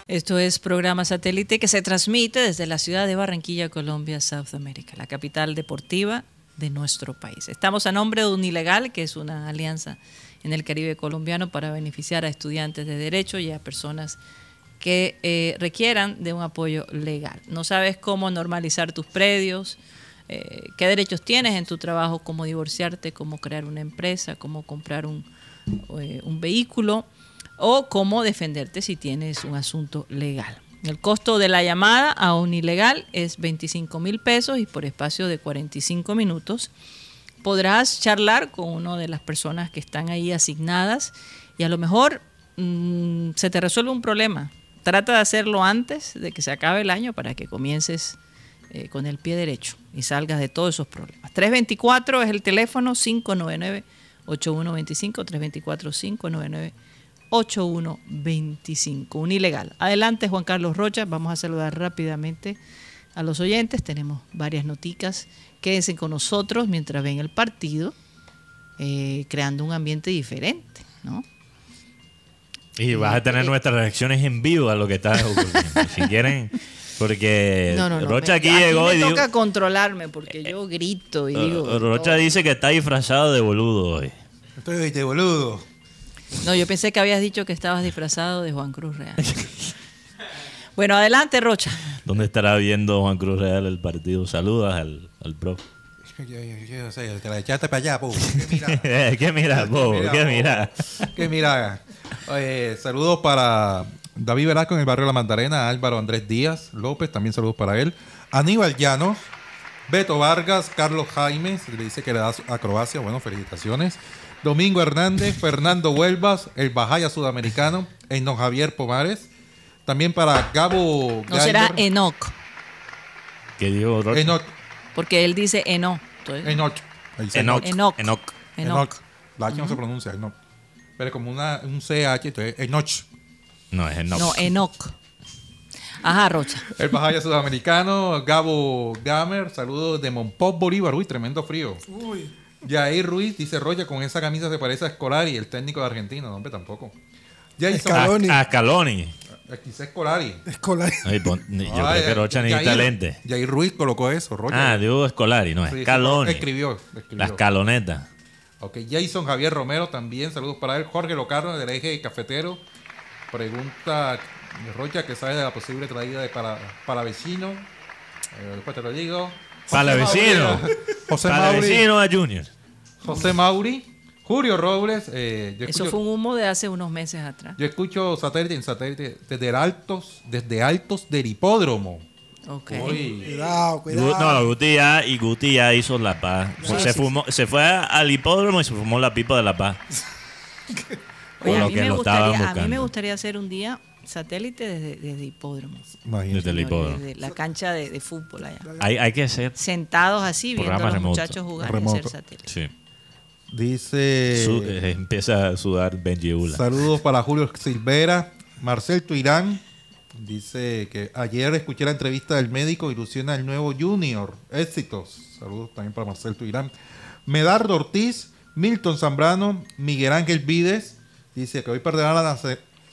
B: Esto es programa satélite que se transmite desde la ciudad de Barranquilla, Colombia, South America, la capital deportiva de nuestro país. Estamos a nombre de Unilegal, que es una alianza en el Caribe colombiano para beneficiar a estudiantes de derecho y a personas que eh, requieran de un apoyo legal. No sabes cómo normalizar tus predios, eh, qué derechos tienes en tu trabajo, cómo divorciarte, cómo crear una empresa, cómo comprar un, eh, un vehículo o cómo defenderte si tienes un asunto legal. El costo de la llamada a un ilegal es 25 mil pesos y por espacio de 45 minutos podrás charlar con una de las personas que están ahí asignadas y a lo mejor mm, se te resuelve un problema. Trata de hacerlo antes de que se acabe el año para que comiences eh, con el pie derecho y salgas de todos esos problemas. 324 es el teléfono 599 8125 324 599 8125, un ilegal. Adelante Juan Carlos Rocha, vamos a saludar rápidamente a los oyentes, tenemos varias noticas, quédense con nosotros mientras ven el partido, eh, creando un ambiente diferente, ¿no?
C: Y vas a tener nuestras reacciones en vivo a lo que está ocurriendo. si quieren, porque <laughs>
B: No, no, no.
C: Rocha
B: me-
C: aquí
B: a mí
C: llegó
B: me
C: y dijo,
B: toca controlarme porque yo grito y digo...
C: Rocha dice que está disfrazado de boludo hoy.
E: Estoy de boludo.
B: No, yo pensé que habías dicho que estabas disfrazado de Juan Cruz Real. <laughs> bueno, adelante, Rocha.
C: ¿Dónde estará viendo Juan Cruz Real el partido? Saludas al, al pro.
E: Yo no sé, te la echaste para allá, po. ¿Qué mira? <laughs>
C: ¿Qué mira, bobo?
E: Mira,
C: ¿Qué
E: bobo.
C: mira?
E: Que mira. Oye, saludos para David Velasco en el barrio La Mandarena, Álvaro Andrés Díaz López, también saludos para él. Aníbal Llano, Beto Vargas, Carlos Jaime, se le dice que le da a Croacia, bueno, felicitaciones. Domingo Hernández, Fernando Huelvas, el Bajaya Sudamericano, Eno Javier Pomares. También para Gabo
B: No será Enoch,
C: ¿Qué dijo Rocha?
E: Enoch,
B: porque él dice Eno. Entonces,
E: Enoch. Ahí dice
C: Enoch.
B: Enoch.
C: Enoch.
B: Enoch.
E: Enoch. La H no se pronuncia, Enoch. Pero como una, un CH, entonces Enoch.
C: No, es Enoch.
B: No, Enoch. Ajá, Rocha.
E: El Bajaya Sudamericano, Gabo Gamer, saludos de Monpop Bolívar. Uy, tremendo frío.
D: Uy,
E: Jair Ruiz dice Roya, con esa camisa se parece a Scolari, el técnico de Argentina. No, hombre, tampoco. Jason.
C: A, a Scaloni.
E: Quizá Scolari.
D: escolar.
C: Ay, pon- yo creo que Rocha necesita lente.
E: Jair Ruiz colocó eso, Roya.
C: Ah, digo Escolari, no,
E: Sí, sí, escribió, escribió.
C: La escaloneta.
E: Ok, Jason Javier Romero también, saludos para él. Jorge Locarno del eje cafetero. Pregunta Rocha que sabe de la posible traída de para, para vecino. Eh, después te lo digo.
C: Para vecino.
E: José
C: Para
E: Mauri.
C: vecino a Junior.
E: José Mauri. Julio Robles. eh, yo,
B: Eso
E: escucho,
B: fue un humo de hace unos meses atrás.
E: yo escucho satélite en satélite desde altos, desde altos del hipódromo.
B: Ok.
E: Uy,
D: Cuidado, cuidado.
C: No, Guti ya, y Guti ya hizo la paz.
B: Sí,
C: se,
B: sí,
C: fumó, se fue al hipódromo y se fumó la pipa de la paz.
B: Oye, a,
C: lo
B: mí
C: que
B: me gustaría, a mí me gustaría hacer un día satélite desde, desde hipódromos.
C: Desde el hipódromo.
B: Desde la cancha de, de fútbol allá.
C: Hay, hay que hacer.
B: Sentados así, viendo a los
C: remoto.
B: muchachos jugar y hacer satélite.
C: Sí.
E: Dice.
C: Su- eh, empieza a sudar Benji Ula.
E: Saludos para Julio Silvera, Marcel Tuirán. Dice que ayer escuché la entrevista del médico, ilusiona el nuevo Junior. Éxitos. Saludos también para Marcel Tuirán. Medardo Ortiz, Milton Zambrano, Miguel Ángel Vides. Dice que hoy perderán la,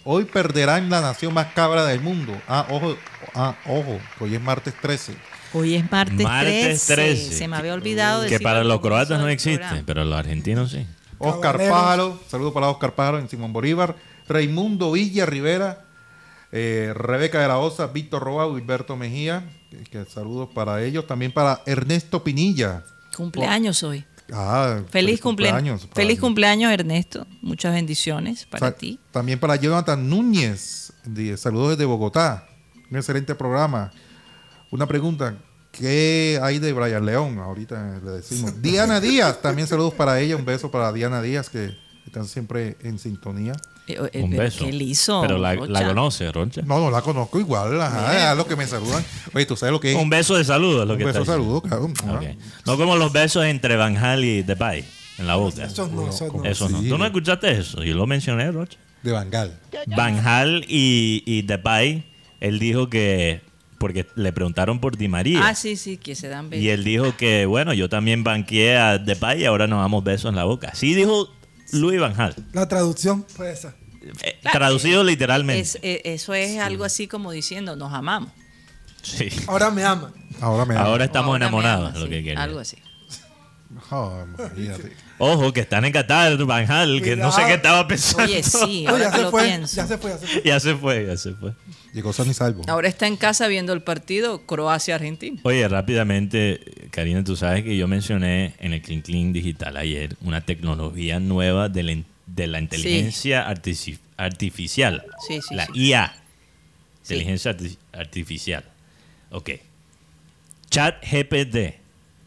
E: hoy perderán la nación más cabra del mundo. Ah, ojo, ah, ojo, hoy es martes 13.
B: Hoy es martes,
C: Martes
B: 13.
C: 13.
B: Se me había olvidado
C: Que para los croatas no existe,
B: programa.
C: pero los argentinos sí.
E: Oscar. Pájaro, saludos para Oscar Pájaro en Simón Bolívar. Raimundo Villa Rivera, eh, Rebeca de la Osa, Víctor Roa, Wilberto Mejía. Que, que saludos para ellos. También para Ernesto Pinilla.
B: Cumpleaños hoy.
E: Ah,
B: Feliz cumpleaños.
E: para
B: Feliz cumpleaños, Ernesto. Muchas bendiciones para
E: Sa-
B: ti.
E: También para Jonathan Núñez. de- saludos desde Bogotá. Un excelente programa. Una pregunta. ¿Qué hay de Brian León? Ahorita le decimos. Diana Díaz. También saludos para ella. Un beso para Diana Díaz que están siempre en sintonía.
B: Eh, eh,
C: Un
B: pero
C: beso.
B: ¿Qué le hizo?
C: Pero la,
B: Rocha?
C: la conoce, Roncha.
E: No, no la conozco igual. Ajá, es lo que me saludan. Oye, ¿tú sabes lo que es?
C: Un beso de saludo es lo
E: Un
C: que
E: beso,
C: está
E: saludo, claro.
C: No como los besos entre Van Hal y Depay en la boca.
D: Esos no, esos no.
C: Eso no.
E: Sí.
C: ¿Tú no escuchaste eso? Yo lo mencioné, Rocha.
E: De Bangal.
C: Van Hal y, y Depay, él dijo que... Porque le preguntaron por Di María.
B: Ah, sí, sí, que se dan besos.
C: Y él dijo que, bueno, yo también banqueé a Depay y ahora nos damos besos en la boca. Sí dijo Luis Van Hal.
D: La traducción fue esa.
C: Eh, traducido literalmente.
B: Es- eh, eso es algo así como diciendo, nos amamos.
C: Sí.
D: Ahora me ama.
E: Ahora me
C: Ahora estamos
B: Ahora me
C: enamorados,
B: amas,
C: lo
B: sí,
C: que quería.
B: Algo así.
E: Oh.
C: Ojo, que están en Qatar, Van Hal, que no sé qué estaba pensando.
B: Oye, sí,
D: No, <laughs>
B: ahora
D: ya
B: que
D: se
B: lo
D: fue,
B: pienso.
D: ya se fue, ya se fue.
C: ya se fue, ya se fue.
E: Llegó San y salvo.
B: Ahora está en casa viendo el partido Croacia-Argentina.
C: Oye, rápidamente, Karina, tú sabes que yo mencioné en el Clean Clean Digital ayer una tecnología nueva de la, in- de la inteligencia artificial.
B: Sí, sí,
C: La
B: sí.
C: IA.
B: Sí.
C: Inteligencia arti- artificial. Ok. Chat GPT.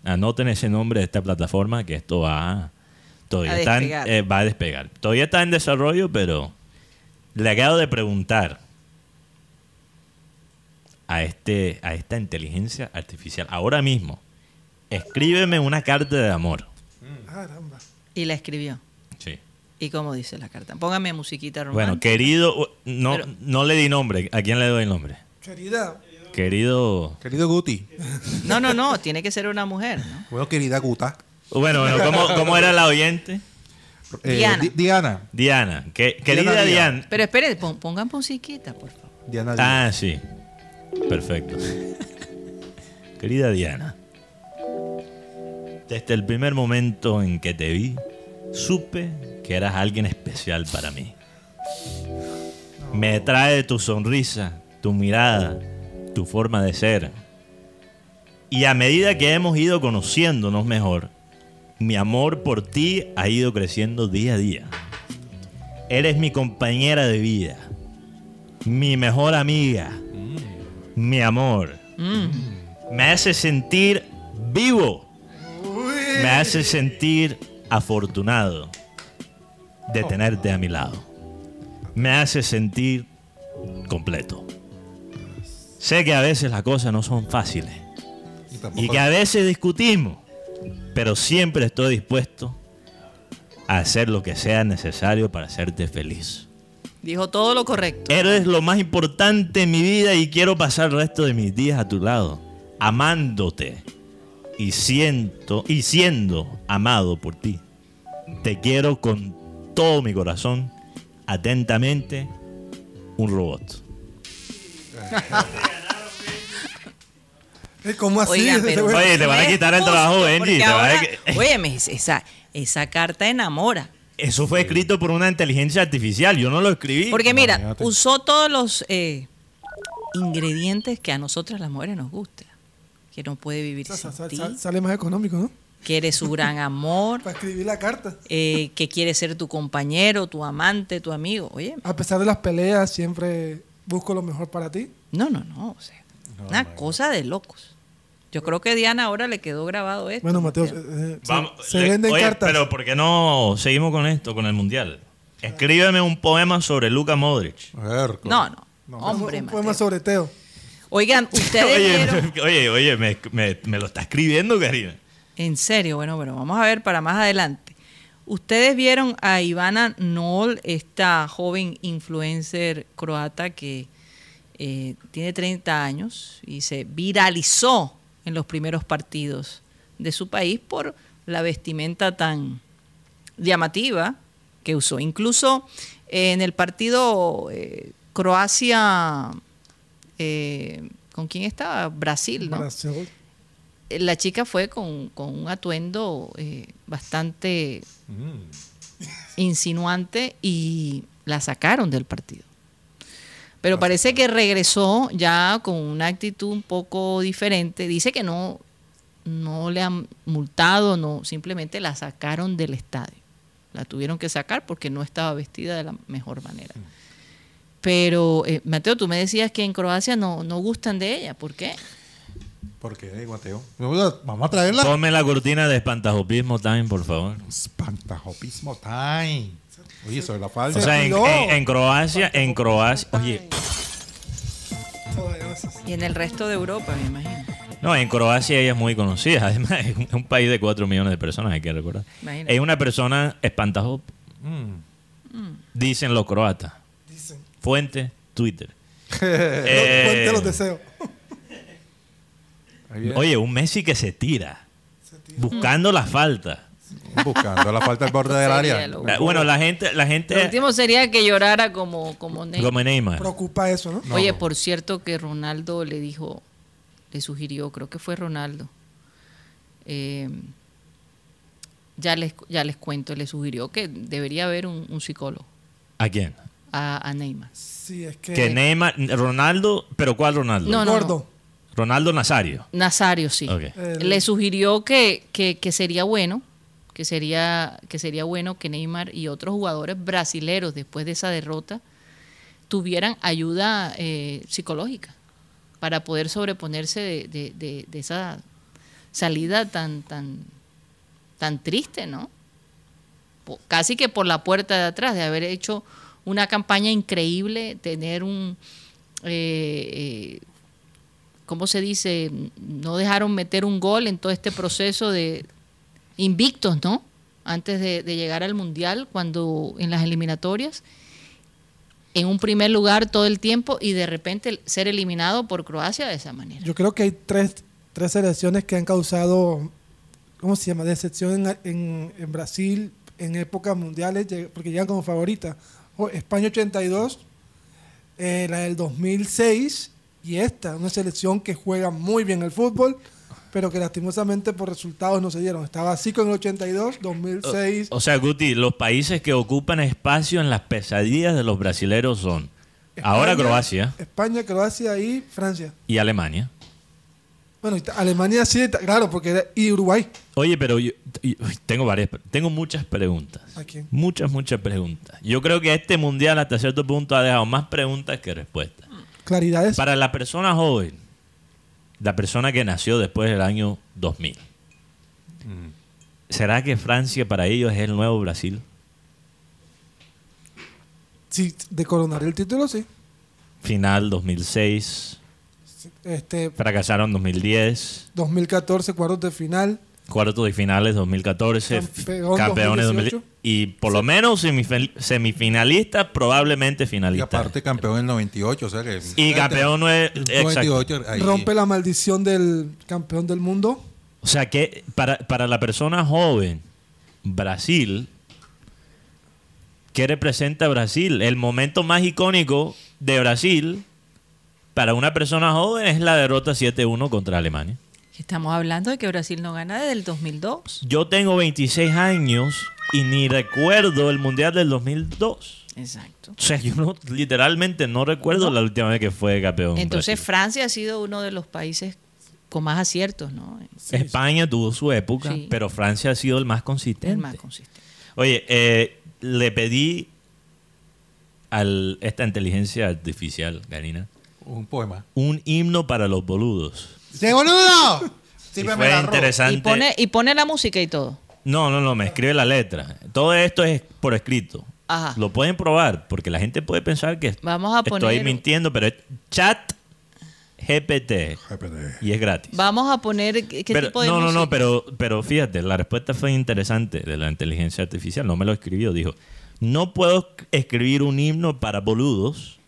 C: Anoten ese nombre de esta plataforma que esto va todavía
B: A
C: está en-
B: despegar.
C: eh, va a despegar. Todavía está en desarrollo, pero le acabo de preguntar a este a esta inteligencia artificial ahora mismo. Escríbeme una carta de amor.
D: Caramba.
B: Y la escribió.
C: Sí.
B: ¿Y cómo dice la carta? Póngame musiquita
C: Bueno,
B: romántica.
C: querido, no,
B: Pero-
C: no le di nombre. ¿A quién le doy el nombre?
D: Querida,
C: Querido.
E: Querido Guti.
B: No, no, no, tiene que ser una mujer, ¿no?
E: Bueno, querida Guta.
C: Bueno, bueno, ¿cómo, cómo era la oyente?
E: Eh,
B: Diana.
E: Di- Diana.
C: Diana. Que, querida
E: Diana.
C: Diana.
B: Pero espere, pon- pongan musiquita, por favor.
E: Diana. Diana.
C: Ah, sí. Perfecto. <laughs> Querida Diana. Desde el primer momento en que te vi, supe que eras alguien especial para mí. Me trae tu sonrisa, tu mirada, tu forma de ser. Y a medida que hemos ido conociéndonos mejor, mi amor por ti ha ido creciendo día a día. Eres mi compañera de vida, mi mejor amiga, mi amor. Me hace sentir vivo. Me hace sentir afortunado de tenerte a mi lado. Me hace sentir completo. Sé que a veces las cosas no son fáciles
E: y
C: que a veces discutimos, pero siempre estoy dispuesto a hacer lo que sea necesario para hacerte feliz.
B: Dijo todo lo correcto.
C: Eres lo más importante en mi vida y quiero pasar el resto de mis días a tu lado, amándote y siento y siendo amado por ti. Te quiero con todo mi corazón, atentamente, un robot. <laughs>
D: Eh, ¿Cómo así?
B: Oigan, <laughs> pero
C: Oye, te van a quitar el trabajo, Benji,
B: Óyeme, esa, esa carta enamora.
C: Eso fue escrito por una inteligencia artificial, yo no lo escribí.
B: Porque mira,
E: Imagínate.
B: usó todos los eh, ingredientes que a nosotras las mujeres nos gustan. Que no puede vivir
D: sa-
B: sin ti,
D: sa- sale más económico, ¿no?
B: que eres su gran amor, <laughs>
D: Para escribir la carta.
B: eh, que quiere ser tu compañero, tu amante, tu amigo. Oye,
D: A pesar de las peleas, siempre busco lo mejor para ti.
B: no, no, no. O sea, una cosa de locos. Yo creo que Diana ahora le quedó grabado esto.
D: Bueno, Mateo, eh, eh, se-
C: Vamos,
D: se,
C: le-
D: venden
C: oye,
D: cartas.
C: Pero ¿por qué no seguimos con esto, con el mundial? Escríbeme un poema sobre Luka Modric.
E: Ver,
B: No, no.
E: No.
B: Hombre,
D: un poema
B: Mateo.
D: sobre Teo.
B: Oigan, ustedes <laughs> vieron...
C: Oye, <laughs> oye, oye, me, me- me lo está escribiendo, Karina.
B: En serio, bueno, bueno, vamos a ver para más adelante. Ustedes vieron a Ivana Nol, esta joven influencer croata que eh, tiene 30 años y se viralizó en los primeros partidos de su país por la vestimenta tan llamativa que usó. Incluso eh, en el partido eh, Croacia, eh, ¿con quién estaba? Brasil, ¿no?
D: Brasil.
B: la chica fue con, con un atuendo bastante insinuante y la sacaron del partido. Pero parece que regresó ya con una actitud un poco diferente. Dice que no, no le han multado, no, simplemente la sacaron del estadio. La tuvieron que sacar porque no estaba vestida de la mejor manera. Pero, eh, Mateo, tú me decías que en Croacia no, no gustan de ella. ¿Por qué?
E: ¿Por qué, Mateo? Vamos a traerla.
C: Ponme la cortina de espantajopismo time, por favor.
E: Espantajopismo time. Oye, sobre la falda.
C: O sea, en, en- en Croacia, en Croacia, oye,
D: Todavía no sé.
B: Y en el resto de Europa, me imagino.
C: no, en Croacia ella es muy conocida. <laughs> Además, es un, país de 4 millones de personas, hay que recordar.
B: Imagínate.
C: Es una persona espantajop,
E: Mm.
C: dicen los croatas.
D: Dicen.
C: Fuente, Twitter. <laughs>
D: No,
C: Eh,
D: los deseos.
C: Oye, un Messi que se tira, buscando la falta.
E: Buscando la falta al borde del área.
C: Eh, Bueno, la gente, la
B: Lo
C: gente
B: último sería que llorara como, como Neymar.
C: como Neymar.
D: Preocupa eso, ¿no?
E: No,
B: Oye, por cierto que Ronaldo le dijo, le sugirió, creo que fue Ronaldo, eh, ya les, ya les cuento, le sugirió que debería haber un, un psicólogo
C: ¿A quién?
B: a, a Neymar.
D: Sí, es que.
C: Que Neymar, Ronaldo, pero ¿cuál Ronaldo?
B: No, no,
D: Gordo.
C: Ronaldo Nazario.
B: Nazario, sí.
D: El-
B: Le sugirió que, que, que sería bueno, que sería, que sería bueno que Neymar y otros jugadores brasileros después de esa derrota tuvieran ayuda eh, psicológica para poder sobreponerse de, esa salida tan, tan, tan triste, ¿no? Casi que por la puerta de atrás, de haber hecho una campaña increíble, tener un eh, eh, ¿cómo se dice? No dejaron meter un gol en todo este proceso de invictos, ¿no? Antes de, llegar al Mundial, cuando en las eliminatorias, en un primer lugar todo el tiempo y de repente ser eliminado por Croacia de esa manera.
D: Yo creo que hay tres, tres selecciones que han causado, ¿cómo se llama?, decepción en, en- Brasil en épocas mundiales, porque llegan como favoritas. O- España 82, eh, la del 2006 y esta, una selección que juega muy bien el fútbol, pero que lastimosamente por resultados no se dieron. Estaba así con el 82, 2006.
C: O sea, Guti, los países que ocupan espacio en las pesadillas de los brasileros son ahora Croacia
D: España, Croacia y Francia.
C: y Alemania.
D: Bueno, Alemania sí, claro, porque era, y Uruguay.
C: Oye, pero yo, tengo varias, tengo muchas preguntas.
D: ¿A quién?
C: Muchas, muchas preguntas. Yo creo que este mundial hasta cierto punto ha dejado más preguntas que respuestas.
D: Claridades.
C: Para la persona joven, la persona que nació después del año 2000, ¿será que Francia para ellos es el nuevo Brasil?
D: Sí, de coronar el título, sí.
C: Final 2006,
D: Este,
C: fracasaron 2010,
D: 2014, cuartos de final.
C: Cuartos de finales 2014,
D: Campeón
C: campeones
D: 2018.
C: 2000, y por lo menos semifin- semifinalistas, probablemente
E: Y
C: finalistas.
E: aparte campeón en 98, o sea que...
C: Y campeón nue-
E: en
C: exacto.
E: 98. ahí.
D: Rompe la maldición del campeón del mundo.
C: O sea que para, para la persona joven, Brasil, ¿qué representa Brasil? El momento más icónico de Brasil para una persona joven es la derrota 7-1 contra Alemania.
B: Estamos hablando de que Brasil no gana desde el 2002.
C: Yo tengo 26 años y ni recuerdo el Mundial del 2002.
B: Exacto.
C: O sea, yo no- literalmente no recuerdo la última vez que fue campeón.
B: Entonces
C: Brasil.
B: Francia ha sido uno de los países con más aciertos, ¿no?
C: España tuvo su época,
B: Sí.
C: pero Francia ha sido el más consistente.
B: El más consistente.
C: Oye, eh, le pedí a esta inteligencia artificial, Karina,
E: Un poema.
C: un himno para los boludos.
E: ¡Sí, boludo!
C: Y fue interesante.
B: Y pone, y pone la música y todo.
C: No, no, no, me escribe la letra. Todo esto es por escrito.
B: Ajá.
C: Lo pueden probar, porque la gente puede pensar que
B: Vamos a
C: estoy mintiendo, pero es chat GPT
E: GPT.
C: y es gratis.
B: Vamos a poner qué qué
C: Pero-
B: tipo de
C: no, no, no, pero, pero fíjate, la respuesta fue interesante de la inteligencia artificial. No me lo escribió. Dijo, no puedo escribir un himno para boludos,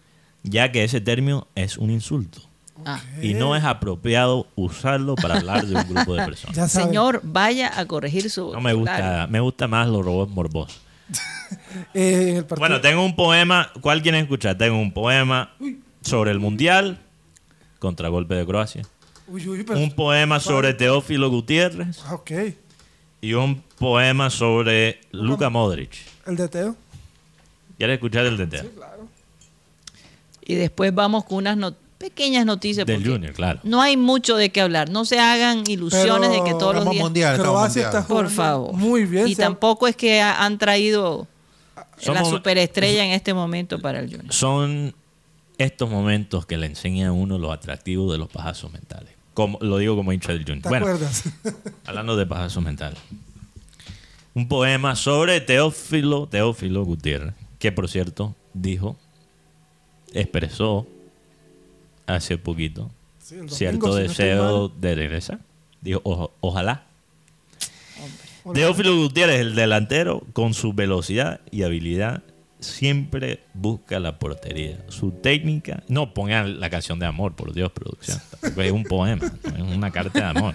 C: ya que ese término es un insulto.
B: Ah.
C: Y no es apropiado usarlo para hablar de un grupo de <laughs> personas.
D: Ya.
B: Señor, vaya a corregir su
C: No me gusta, me gusta más los robots morbosos. <laughs>
D: Eh, en el partido-
C: Bueno, tengo un poema. ¿Cuál quieren escuchar? Tengo un poema sobre el Mundial, contragolpe de Croacia.
D: Uy, uy, pero-
C: Un poema sobre Teófilo Gutiérrez
D: Ah, ok.
C: y un poema sobre Luka Modric.
D: El de Teo.
C: ¿Quieres escuchar el de Teo?
B: Y después vamos con unas no- pequeñas noticias.
C: Del Junior, claro.
B: No hay mucho de qué hablar. No se hagan ilusiones de que
D: Pero
B: todos los días...
E: mundial, estamos
D: Croacia
E: mundial.
D: está
B: Por favor.
D: Muy bien.
B: Y tampoco es que ha- han traído la superestrella en este momento para el Junior.
C: Son estos momentos que le enseñan a uno los atractivos de los pajazos mentales. Como, lo digo como hincha del Junior.
D: ¿Te
C: Bueno,
D: acuerdas? <laughs>
C: hablando de pajazos mentales. Un poema sobre Teófilo, Teófilo Gutiérrez, que por cierto dijo, expresó hace poquito
D: Sí, el domingo,
C: cierto
D: si
C: deseo de regresar. Dijo, "Ojo- ojalá. Teófilo Gutiérrez, el delantero, con su velocidad y habilidad, siempre busca la portería. Su técnica, no pongan la canción de amor, por Dios, producción. Es un poema, es una carta de amor.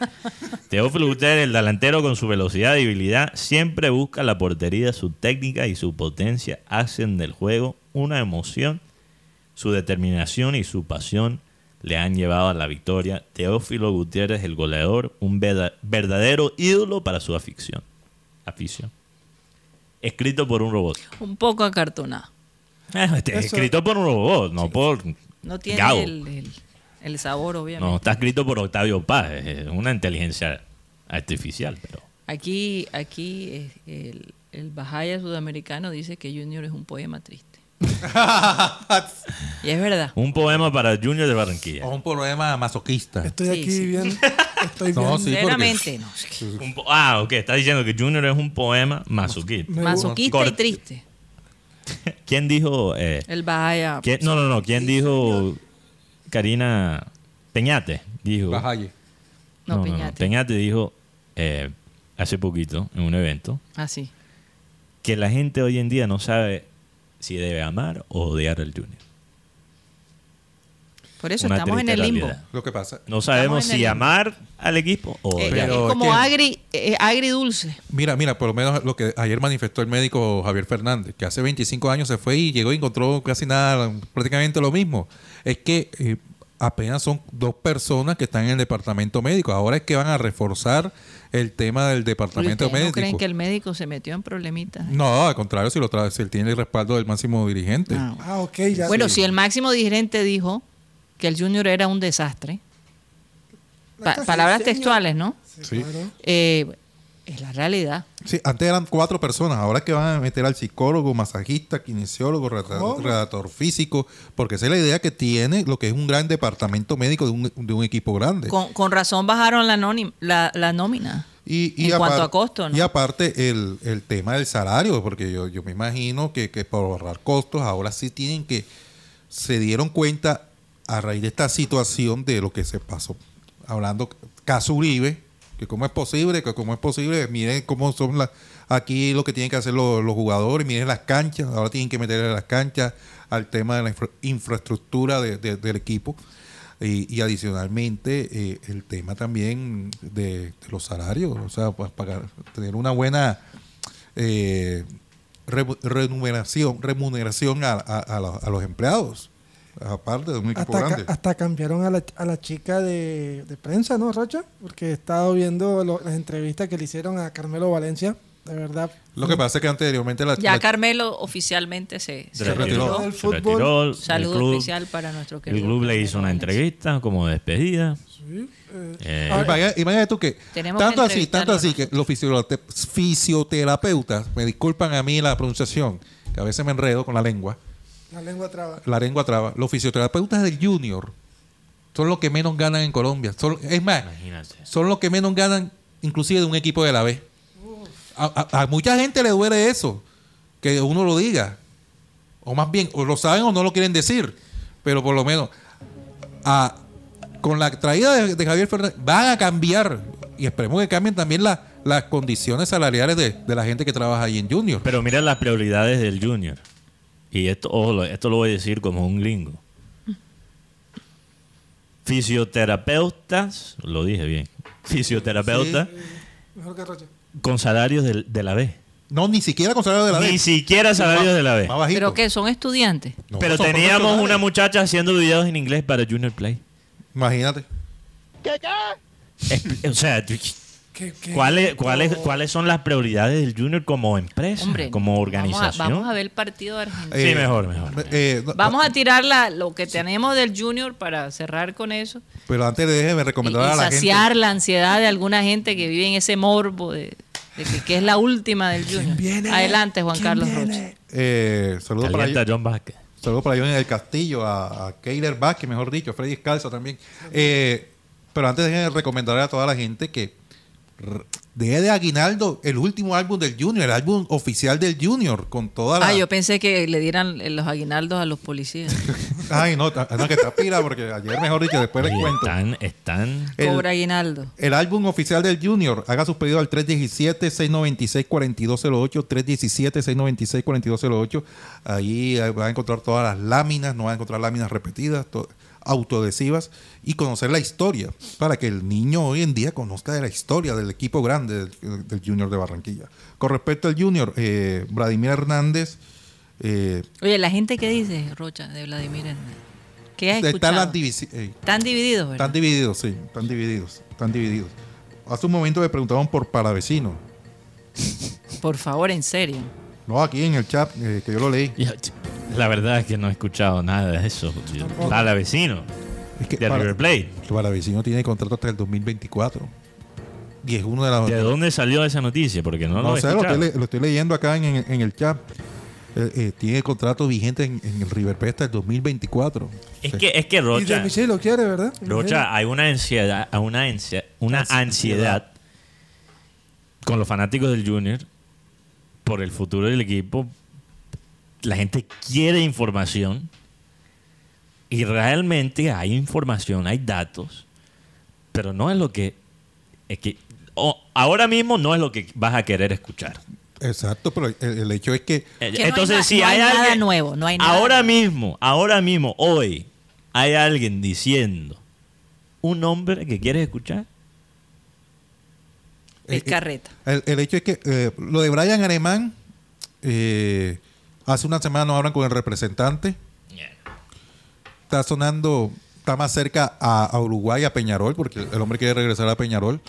C: Teófilo Gutiérrez, el delantero, con su velocidad y habilidad, siempre busca la portería. Su técnica y su potencia hacen del juego una emoción. Su determinación y su pasión le han llevado a la victoria. Teófilo Gutiérrez, el goleador, un verda- verdadero ídolo para su afición. afición. Escrito por un robot.
B: Un poco acartonado.
C: Eh, este,
D: Eso-
C: escrito por un robot, no por
B: No tiene
C: Gabo.
B: el, el- el sabor, obviamente.
C: No, está escrito por Octavio Paz, es una inteligencia artificial, pero
B: Aquí, aquí eh, el, el Bajaya sudamericano dice que Junior es un poema triste. <laughs> y es verdad.
C: un poema para Junior de Barranquilla.
E: O un problema masoquista.
D: Estoy
B: Sí,
D: aquí
B: sí.
D: bien. <laughs> Estoy
E: No,
D: bien.
E: sí. porque-
B: Sinceramente, no.
C: po- ah, ok, está diciendo que Junior es un poema masoquista.
B: Masoquista y triste. <laughs>
C: ¿Quién dijo? eh,
B: El Bajaya.
C: quién- no, no, no. ¿Quién dijo? Karina Peñate dijo.
E: Bajalle.
B: No, Peñate.
C: Peñate dijo eh, hace poquito en un evento
B: Ah, sí.
C: que la gente hoy en día no sabe si debe amar o odiar al Junior.
B: Por eso
C: Una
B: estamos en el limbo.
C: realidad.
E: Lo que pasa.
C: No sabemos si amar al equipo o
B: Eh, es como
E: es que-
B: agri, eh, agridulce.
E: Mira, mira, por lo menos lo que ayer manifestó el médico Javier Fernández, que hace 25 años se fue y llegó y encontró casi nada, prácticamente lo mismo. Es que eh, apenas son dos personas que están en el departamento médico. Ahora es que van a reforzar el tema del departamento médico.
B: ¿No creen que el médico se metió en problemitas?
E: No, al contrario, si lo trae, si él tiene el respaldo del máximo dirigente.
B: Ah,
D: Ah, ok, ya.
B: Bueno, si el máximo dirigente dijo que el Junior era un desastre, pa- palabras textuales, ¿no?
D: Sí,
E: Sí.
D: claro.
B: Eh, es la realidad.
E: Sí, antes eran cuatro personas, ahora es que van a meter al psicólogo, masajista, kinesiólogo, redactor, físico, porque esa es la idea que tiene lo que es un gran departamento médico de un, de un equipo grande.
B: Con, con razón bajaron la, la, la nómina.
E: Y, y
B: En cuanto a costo, ¿no?
E: Y aparte el, el tema del salario, porque yo, yo me imagino que, que por ahorrar costos ahora sí tienen que, se dieron cuenta a raíz de esta situación de lo que se pasó, hablando caso Uribe, que cómo es posible, que cómo es posible, miren cómo son las, aquí lo que tienen que hacer los, los jugadores, miren las canchas, ahora tienen que meterle las canchas al tema de la infra- infraestructura de- de- del equipo. Y, adicionalmente eh, el tema también de, los salarios, o sea, pues pagar, tener una buena eh, remu- remuneración, remuneración a, a- a los- a los empleados, aparte de un equipo
D: Hasta, ca-
E: grande.
D: hasta cambiaron a la, a la chica de, de prensa, ¿no, Rocha? Porque he estado viendo lo- las entrevistas que le hicieron a Carmelo Valencia. De verdad.
E: Lo que pasa es que anteriormente la,
B: Ya
E: la-
B: Carmelo oficialmente se, se
C: Se
E: retiró.
B: retiró.
D: Del
C: Se
D: fútbol.
C: retiró, el
B: Saludo
C: club-
B: especial para nuestro
C: El
B: querido.
C: club le hizo una entrevista como despedida.
D: Sí, eh,
C: Eh,
D: Ah,
E: Imagínate, imagínate tú que
B: Tenemos
E: tanto
B: que
E: así, tanto así que los fisiote- fisioterapeutas, me disculpan a mí la pronunciación, que a veces me enredo con la lengua,
D: la lengua traba.
E: la lengua traba, los fisioterapeutas del junior son los que menos ganan en Colombia. Son- es más,
C: imagínate.
E: son los que menos ganan inclusive de un equipo de la B. A, a- a mucha gente le duele eso, que uno lo diga. O más bien, o lo saben o no lo quieren decir. Pero por lo menos, a- con la traída de, de Javier Fernández, van a cambiar. Y esperemos que cambien también la- las condiciones salariales de, de la gente que trabaja ahí en Junior.
C: Pero mira las prioridades del Junior. Y esto, ojo, esto lo voy a decir como un gringo. Fisioterapeutas, lo dije bien. Fisioterapeutas
D: Mejor que Rocha.
C: con salarios del- de, la B.
E: No, ni siquiera con salario de la B.
C: Ni siquiera salarios de la B.
B: ¿Pero qué? ¿Son estudiantes?
E: No,
C: Pero
E: son
C: teníamos una muchacha haciendo videos en inglés para Junior Play.
E: Imagínate.
C: Es- o sea,
D: ¿Qué- qué-
C: ¿cuáles, cuáles, ¿cuáles son las prioridades del Junior como empresa,
B: Hombre,
C: como
B: vamos a-
C: organización?
B: Vamos a, ver el partido de Argentina.
C: Sí, mejor, mejor.
E: Eh, no-
B: Vamos a tirar la- lo que tenemos del Junior para cerrar con eso.
E: Pero antes déjeme
B: Y,
E: recomendar
B: y
E: a la gente.
B: saciar la ansiedad de alguna gente que vive en ese morbo de, de que, que es la última del Junior.
D: viene?
B: Adelante, Juan
D: ¿Quién
B: Carlos? Rocha.
E: Eh, saludos para
C: John Vázquez.
E: Saludos para John en el Castillo, a, a Keiler Vázquez, mejor dicho, a Freddy Escalza también. Eh, pero antes de recomendarle a toda la gente que deje de Aguinaldo el último álbum del Junior, el álbum oficial del Junior, con toda la...
B: Ah, yo pensé que le dieran los aguinaldos a los policías. <laughs>
E: Ay, no, no, que está pila, porque ayer, mejor dicho, después les cuento.
C: están, están
E: El-
B: Cobra aguinaldo.
E: El álbum oficial del Junior, haga sus pedidos al 317-696-4208, 317-696-4208. Ahí va a encontrar todas las láminas, no va a encontrar láminas repetidas, autoadhesivas y conocer la historia, para que el niño hoy en día conozca de la historia del equipo grande del, del Junior de Barranquilla. Con respecto al Junior, eh, Vladimir Hernández... eh,
B: Oye, la gente que dice, Rocha, de Vladimir Hernández. ¿Qué has
E: están,
B: escuchado?
E: eh,
B: Están divididos, ¿verdad?
E: están divididos, sí, están divididos, están divididos. Hace un momento me preguntaban por Palavecino.
B: Por favor, en serio.
E: No, aquí en el chat, eh, que yo lo leí.
C: La verdad es que no he escuchado nada de eso.
D: Tampoco.
C: Para vecino
E: Es que
C: de
E: para,
C: River Plate.
E: para vecino tiene contrato hasta el 2024. Y es uno de las...
C: ¿De dónde salió esa noticia? Porque no,
E: No,
C: lo he
E: sé, lo
C: escuchado.
E: estoy, lo estoy leyendo acá en, en- en el chat. Eh, eh, tiene contrato vigente en, en el River Plate hasta el 2024.
C: Es
E: Sí.
C: que, es que
D: Y de
C: Rocha,
D: lo quiere, ¿verdad?
C: Rocha, hay una ansiedad, una, ansia- una ansiedad con los fanáticos del Junior por el futuro del equipo. La gente quiere información y realmente hay información, hay datos, pero no es lo que es que ahora mismo no es lo que vas a querer escuchar.
E: Exacto, pero el, el hecho es que
C: Eh,
B: Que no hay
C: Entonces, si
B: no hay
C: hay,
B: nada
C: alguien
B: nuevo, no hay nada
C: ahora
B: nuevo.
C: mismo, ahora mismo, hoy, hay alguien diciendo un nombre que quieres escuchar.
B: El
E: Eh,
B: carreta.
E: el, el hecho es que eh, lo de Brian Alemán, eh, hace una semana no hablan con el representante. Está sonando, está más cerca a, a Uruguay, a Peñarol, porque el hombre quiere regresar a Peñarol.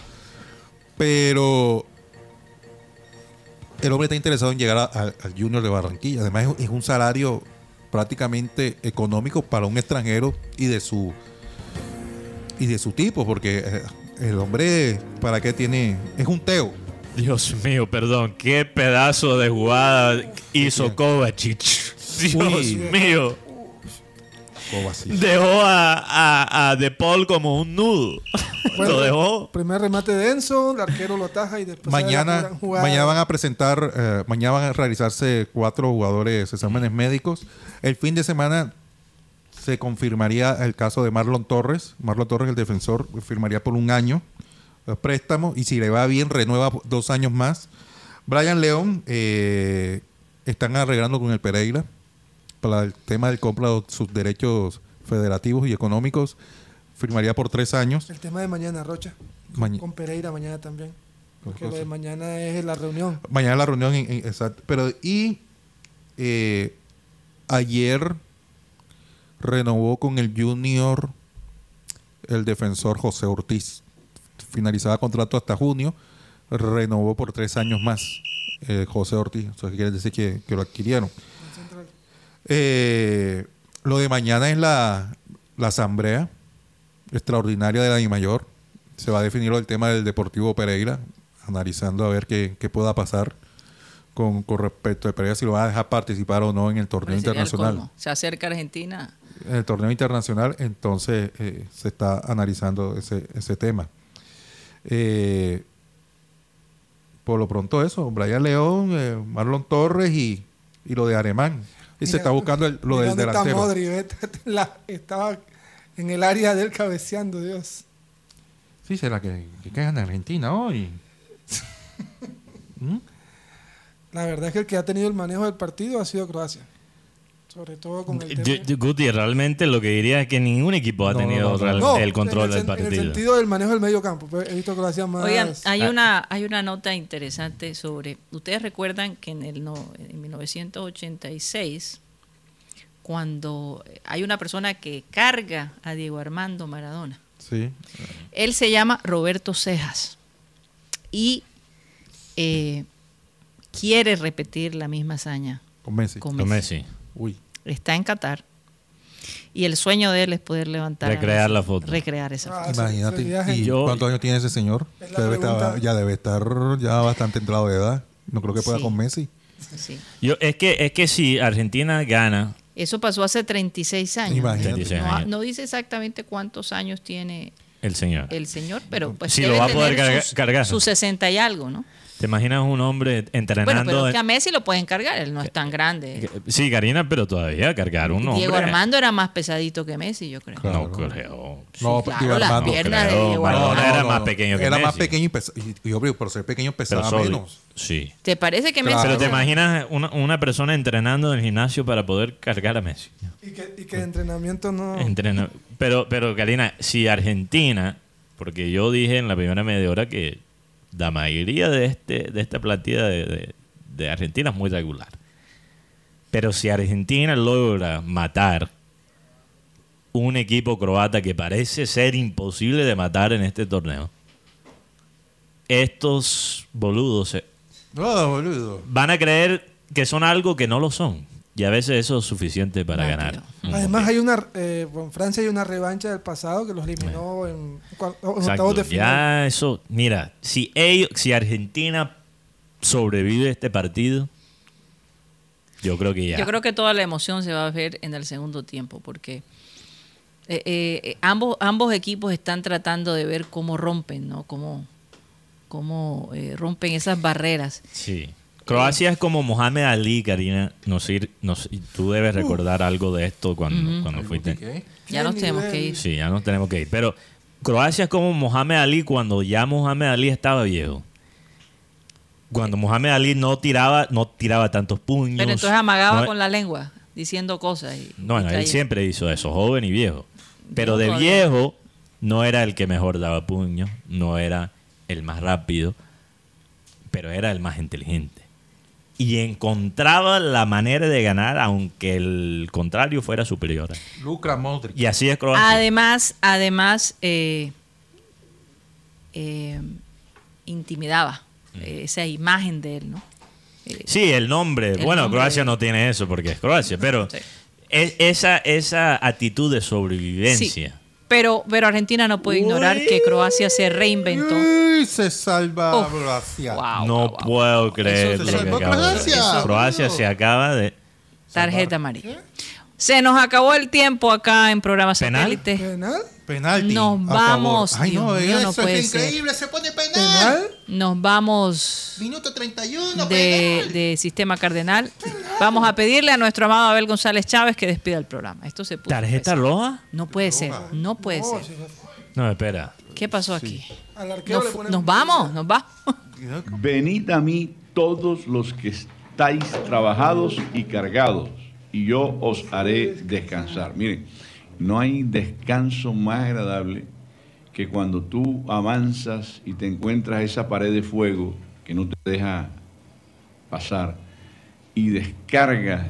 E: Pero el hombre está interesado en llegar a- a- al Junior de Barranquilla. Además, es, es un salario prácticamente económico para un extranjero y de su y de su tipo, porque eh, el hombre, ¿para qué tiene? Es un Teo.
C: Dios mío, perdón, qué pedazo de jugada hizo. Kovacic. <laughs> Dios
E: Uy.
C: mío,
E: Kovacic.
C: dejó a, a, a De Paul como un nudo. <laughs>
D: Bueno,
C: Lo dejó.
D: Primer remate denso, el arquero lo taja y después.
E: Mañana, mañana van a presentar, eh, mañana van a realizarse cuatro jugadores exámenes médicos. El fin de semana se confirmaría el caso de Marlon Torres. Marlon Torres, el defensor, firmaría por un año el préstamo y si le va bien renueva dos años más. Brian León eh, están arreglando con el Pereira para el tema del compra de sus derechos federativos y económicos. Firmaría por tres años.
D: El tema de mañana, Rocha.
E: Maña-
D: Con Pereira mañana también. Porque lo de mañana es la reunión.
E: Mañana la reunión, exacto. Pero, y eh, ayer renovó con el Junior el defensor José Ortiz. Finalizaba contrato hasta junio, renovó por tres años más eh, José Ortiz. Eso quiere decir que, que lo adquirieron. Eh, lo de mañana es la, la asamblea extraordinaria de la mayor. Se va a definir el tema del Deportivo Pereira, analizando a ver qué, qué pueda pasar con, con respecto a Pereira, si lo va a dejar participar o no en el torneo
B: el
E: internacional.
B: Se acerca Argentina.
E: En el torneo internacional, entonces eh, se está analizando ese, ese tema. Eh, por lo pronto eso, Brian León, eh, Marlon Torres y, y lo de Alemán. Y se está buscando el- lo del delantero.
D: Modri, la- estaba en el área del cabeceando, Dios.
E: Sí, será que, que quedan en Argentina hoy. ¿Mm? <laughs>
D: La verdad es que el que ha tenido el manejo del partido ha sido Croacia. Sobre todo con el tema.
C: Yo- yo, Guti, realmente lo que diría es que ningún equipo ha
E: No,
C: tenido
E: no, no.
C: real-
D: No,
C: el control
D: en el,
C: del
D: sen- En el
C: partido.
D: sentido del manejo del medio campo. pues, He visto Croacia más.
B: Oigan, hay
C: Ah.
B: una, hay una nota interesante sobre. Ustedes recuerdan que en, el no, en 1986, cuando hay una persona que carga a Diego Armando Maradona,
E: Sí.
B: él se llama Roberto Cejas y eh, quiere repetir la misma hazaña
E: Con Messi.
B: con
C: Con
B: Messi.
E: Uy.
B: Está en Qatar y el sueño de él es poder levantar.
C: Recrear la foto.
B: Recrear esa foto.
D: Ah, ese-
E: Imagínate. ¿Y
C: Yo-
E: cuántos años tiene ese señor? Ya debe, estar, ya debe estar ya bastante entrado de edad. No creo que pueda
B: Sí.
E: con Messi.
B: Sí.
C: Yo, es, que, es que si Argentina gana,
B: Eso pasó hace 36 años.
E: Imagínate.
C: 36
B: No,
C: años,
B: no dice exactamente cuántos años tiene
C: el señor.
B: el señor, pero pues
C: Sí,
B: debe
C: lo va a poder
B: sus,
C: cargar.
B: sus 60 y algo, ¿no?
C: ¿Te imaginas un hombre entrenando?
B: Bueno, pero
C: en-
B: es que a Messi lo pueden cargar, él no es tan grande.
C: Sí, Karina, pero todavía cargar un hombre.
B: Diego Armando era más pesadito que Messi, yo creo.
E: Claro.
C: No creo.
E: No, Diego
B: claro, las piernas de
C: creo,
B: Diego Armando.
C: era más pequeño que
E: Era más
C: Messi.
E: pequeño y, pesa- y, y, obvio, por ser pequeño
C: Pero
E: pesaba menos.
C: Sí.
B: ¿Te parece que Messi.
C: Pero te imaginas una, una persona entrenando en el gimnasio para poder cargar a Messi.
D: Y que, y que de entrenamiento no.
C: Entrena- Pero, pero Karina, si Argentina, porque yo dije en la primera media hora que la mayoría de este de esta plantilla de, de- de Argentina es muy regular. Pero si Argentina logra matar un equipo croata que parece ser imposible de matar en este torneo, estos boludos
E: boludo.
C: van a creer que son algo que no lo son. Y a veces eso es suficiente para
B: Rápido.
C: ganar.
D: Además, hay una. eh, en Francia hay una revancha del pasado que los eliminó en, en octavos de final.
C: Ya eso, mira, si ellos, si Argentina sobrevive a este partido, yo creo que ya.
B: Yo creo que toda la emoción se va a ver en el segundo tiempo, porque eh, eh, ambos, ambos equipos están tratando de ver cómo rompen, ¿no? Cómo, cómo eh, rompen esas barreras.
C: Sí. Croacia es como Mohamed Ali, Karina. No sé, no sé, tú debes recordar algo de esto cuando, cuando fuiste.
E: ¿Qué?
B: Ya nos tenemos que ir.
C: Sí, ya nos tenemos que ir. Pero Croacia es como Mohamed Ali cuando ya Mohamed Ali estaba viejo. Cuando Mohamed Ali no tiraba, no tiraba tantos puños.
B: Pero entonces amagaba
C: no-
B: con la lengua, diciendo cosas. Y,
C: No, bueno,
B: y
C: él siempre hizo eso, joven y viejo. Pero de viejo no era el que mejor daba puños, no era el más rápido, pero era el más inteligente. Y encontraba la manera de ganar aunque el contrario fuera superior.
E: Lucra Modric.
C: Y así es Croacia.
B: Además, además eh, eh, intimidaba eh, esa imagen de él, ¿no? Eh,
C: Sí, el nombre.
B: El
C: bueno,
B: nombre
C: Croacia
B: de-
C: no tiene eso porque es Croacia, pero
B: Sí.
C: es- esa, esa actitud de sobrevivencia.
B: sí. Pero, pero Argentina no puede ignorar que Croacia se reinventó.
E: Uy, se salva
B: Uf.
E: Croacia.
B: Wow,
C: no
B: wow, wow.
C: puedo creer lo
B: se
C: que de
E: Croacia,
C: se acaba de...
B: Tarjeta amarilla. Se nos acabó el tiempo acá en programa
C: ¿Penal?
B: satélite.
D: ¿Penal?
E: Penalti.
B: Nos vamos.
E: Ay,
B: Dios
E: no,
B: mío, no
E: eso
B: puede
E: es
B: ser.
E: increíble. Se pone penal.
D: ¿Penal?
B: Nos vamos
E: Minuto 31.
B: de,
E: penal.
B: de Sistema Cardenal. Vamos a pedirle a nuestro amado Abel González Chávez que despida el programa. Esto se puso
C: ¿Tarjeta roja?
B: No puede ser, no puede
D: No,
B: ser.
C: No, espera.
B: ¿Qué pasó aquí? Nos, nos vamos, nos vamos.
F: Venid a mí todos los que estáis trabajados y cargados, y yo os haré descansar. Miren, no hay descanso más agradable que cuando tú avanzas y te encuentras esa pared de fuego que no te deja pasar y descargas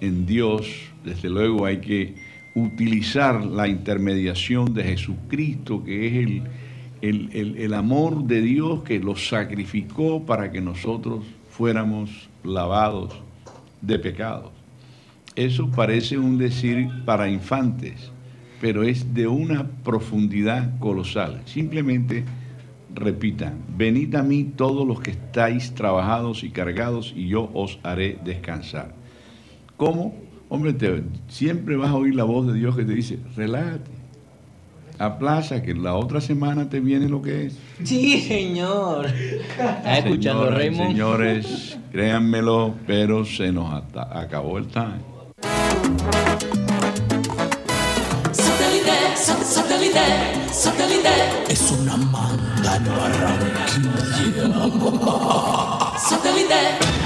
F: en Dios. Desde luego hay que utilizar la intermediación de Jesucristo, que es el, el- el- el amor de Dios que lo sacrificó para que nosotros fuéramos lavados de pecados. Eso parece un decir para infantes, pero es de una profundidad colosal. Simplemente repitan, venid a mí todos los que estáis trabajados y cargados y yo os haré descansar. ¿Cómo? Hombre, te- siempre vas a oír la voz de Dios que te dice, relájate, aplaza, que la otra semana te viene lo que es.
G: Sí, señor. ¿Estás escuchando, Raymond?
F: Señores, créanmelo, pero se nos acabó el time.
H: Satélite, sa- satélite, satélite. Es una manda en Barranquilla. Satélite.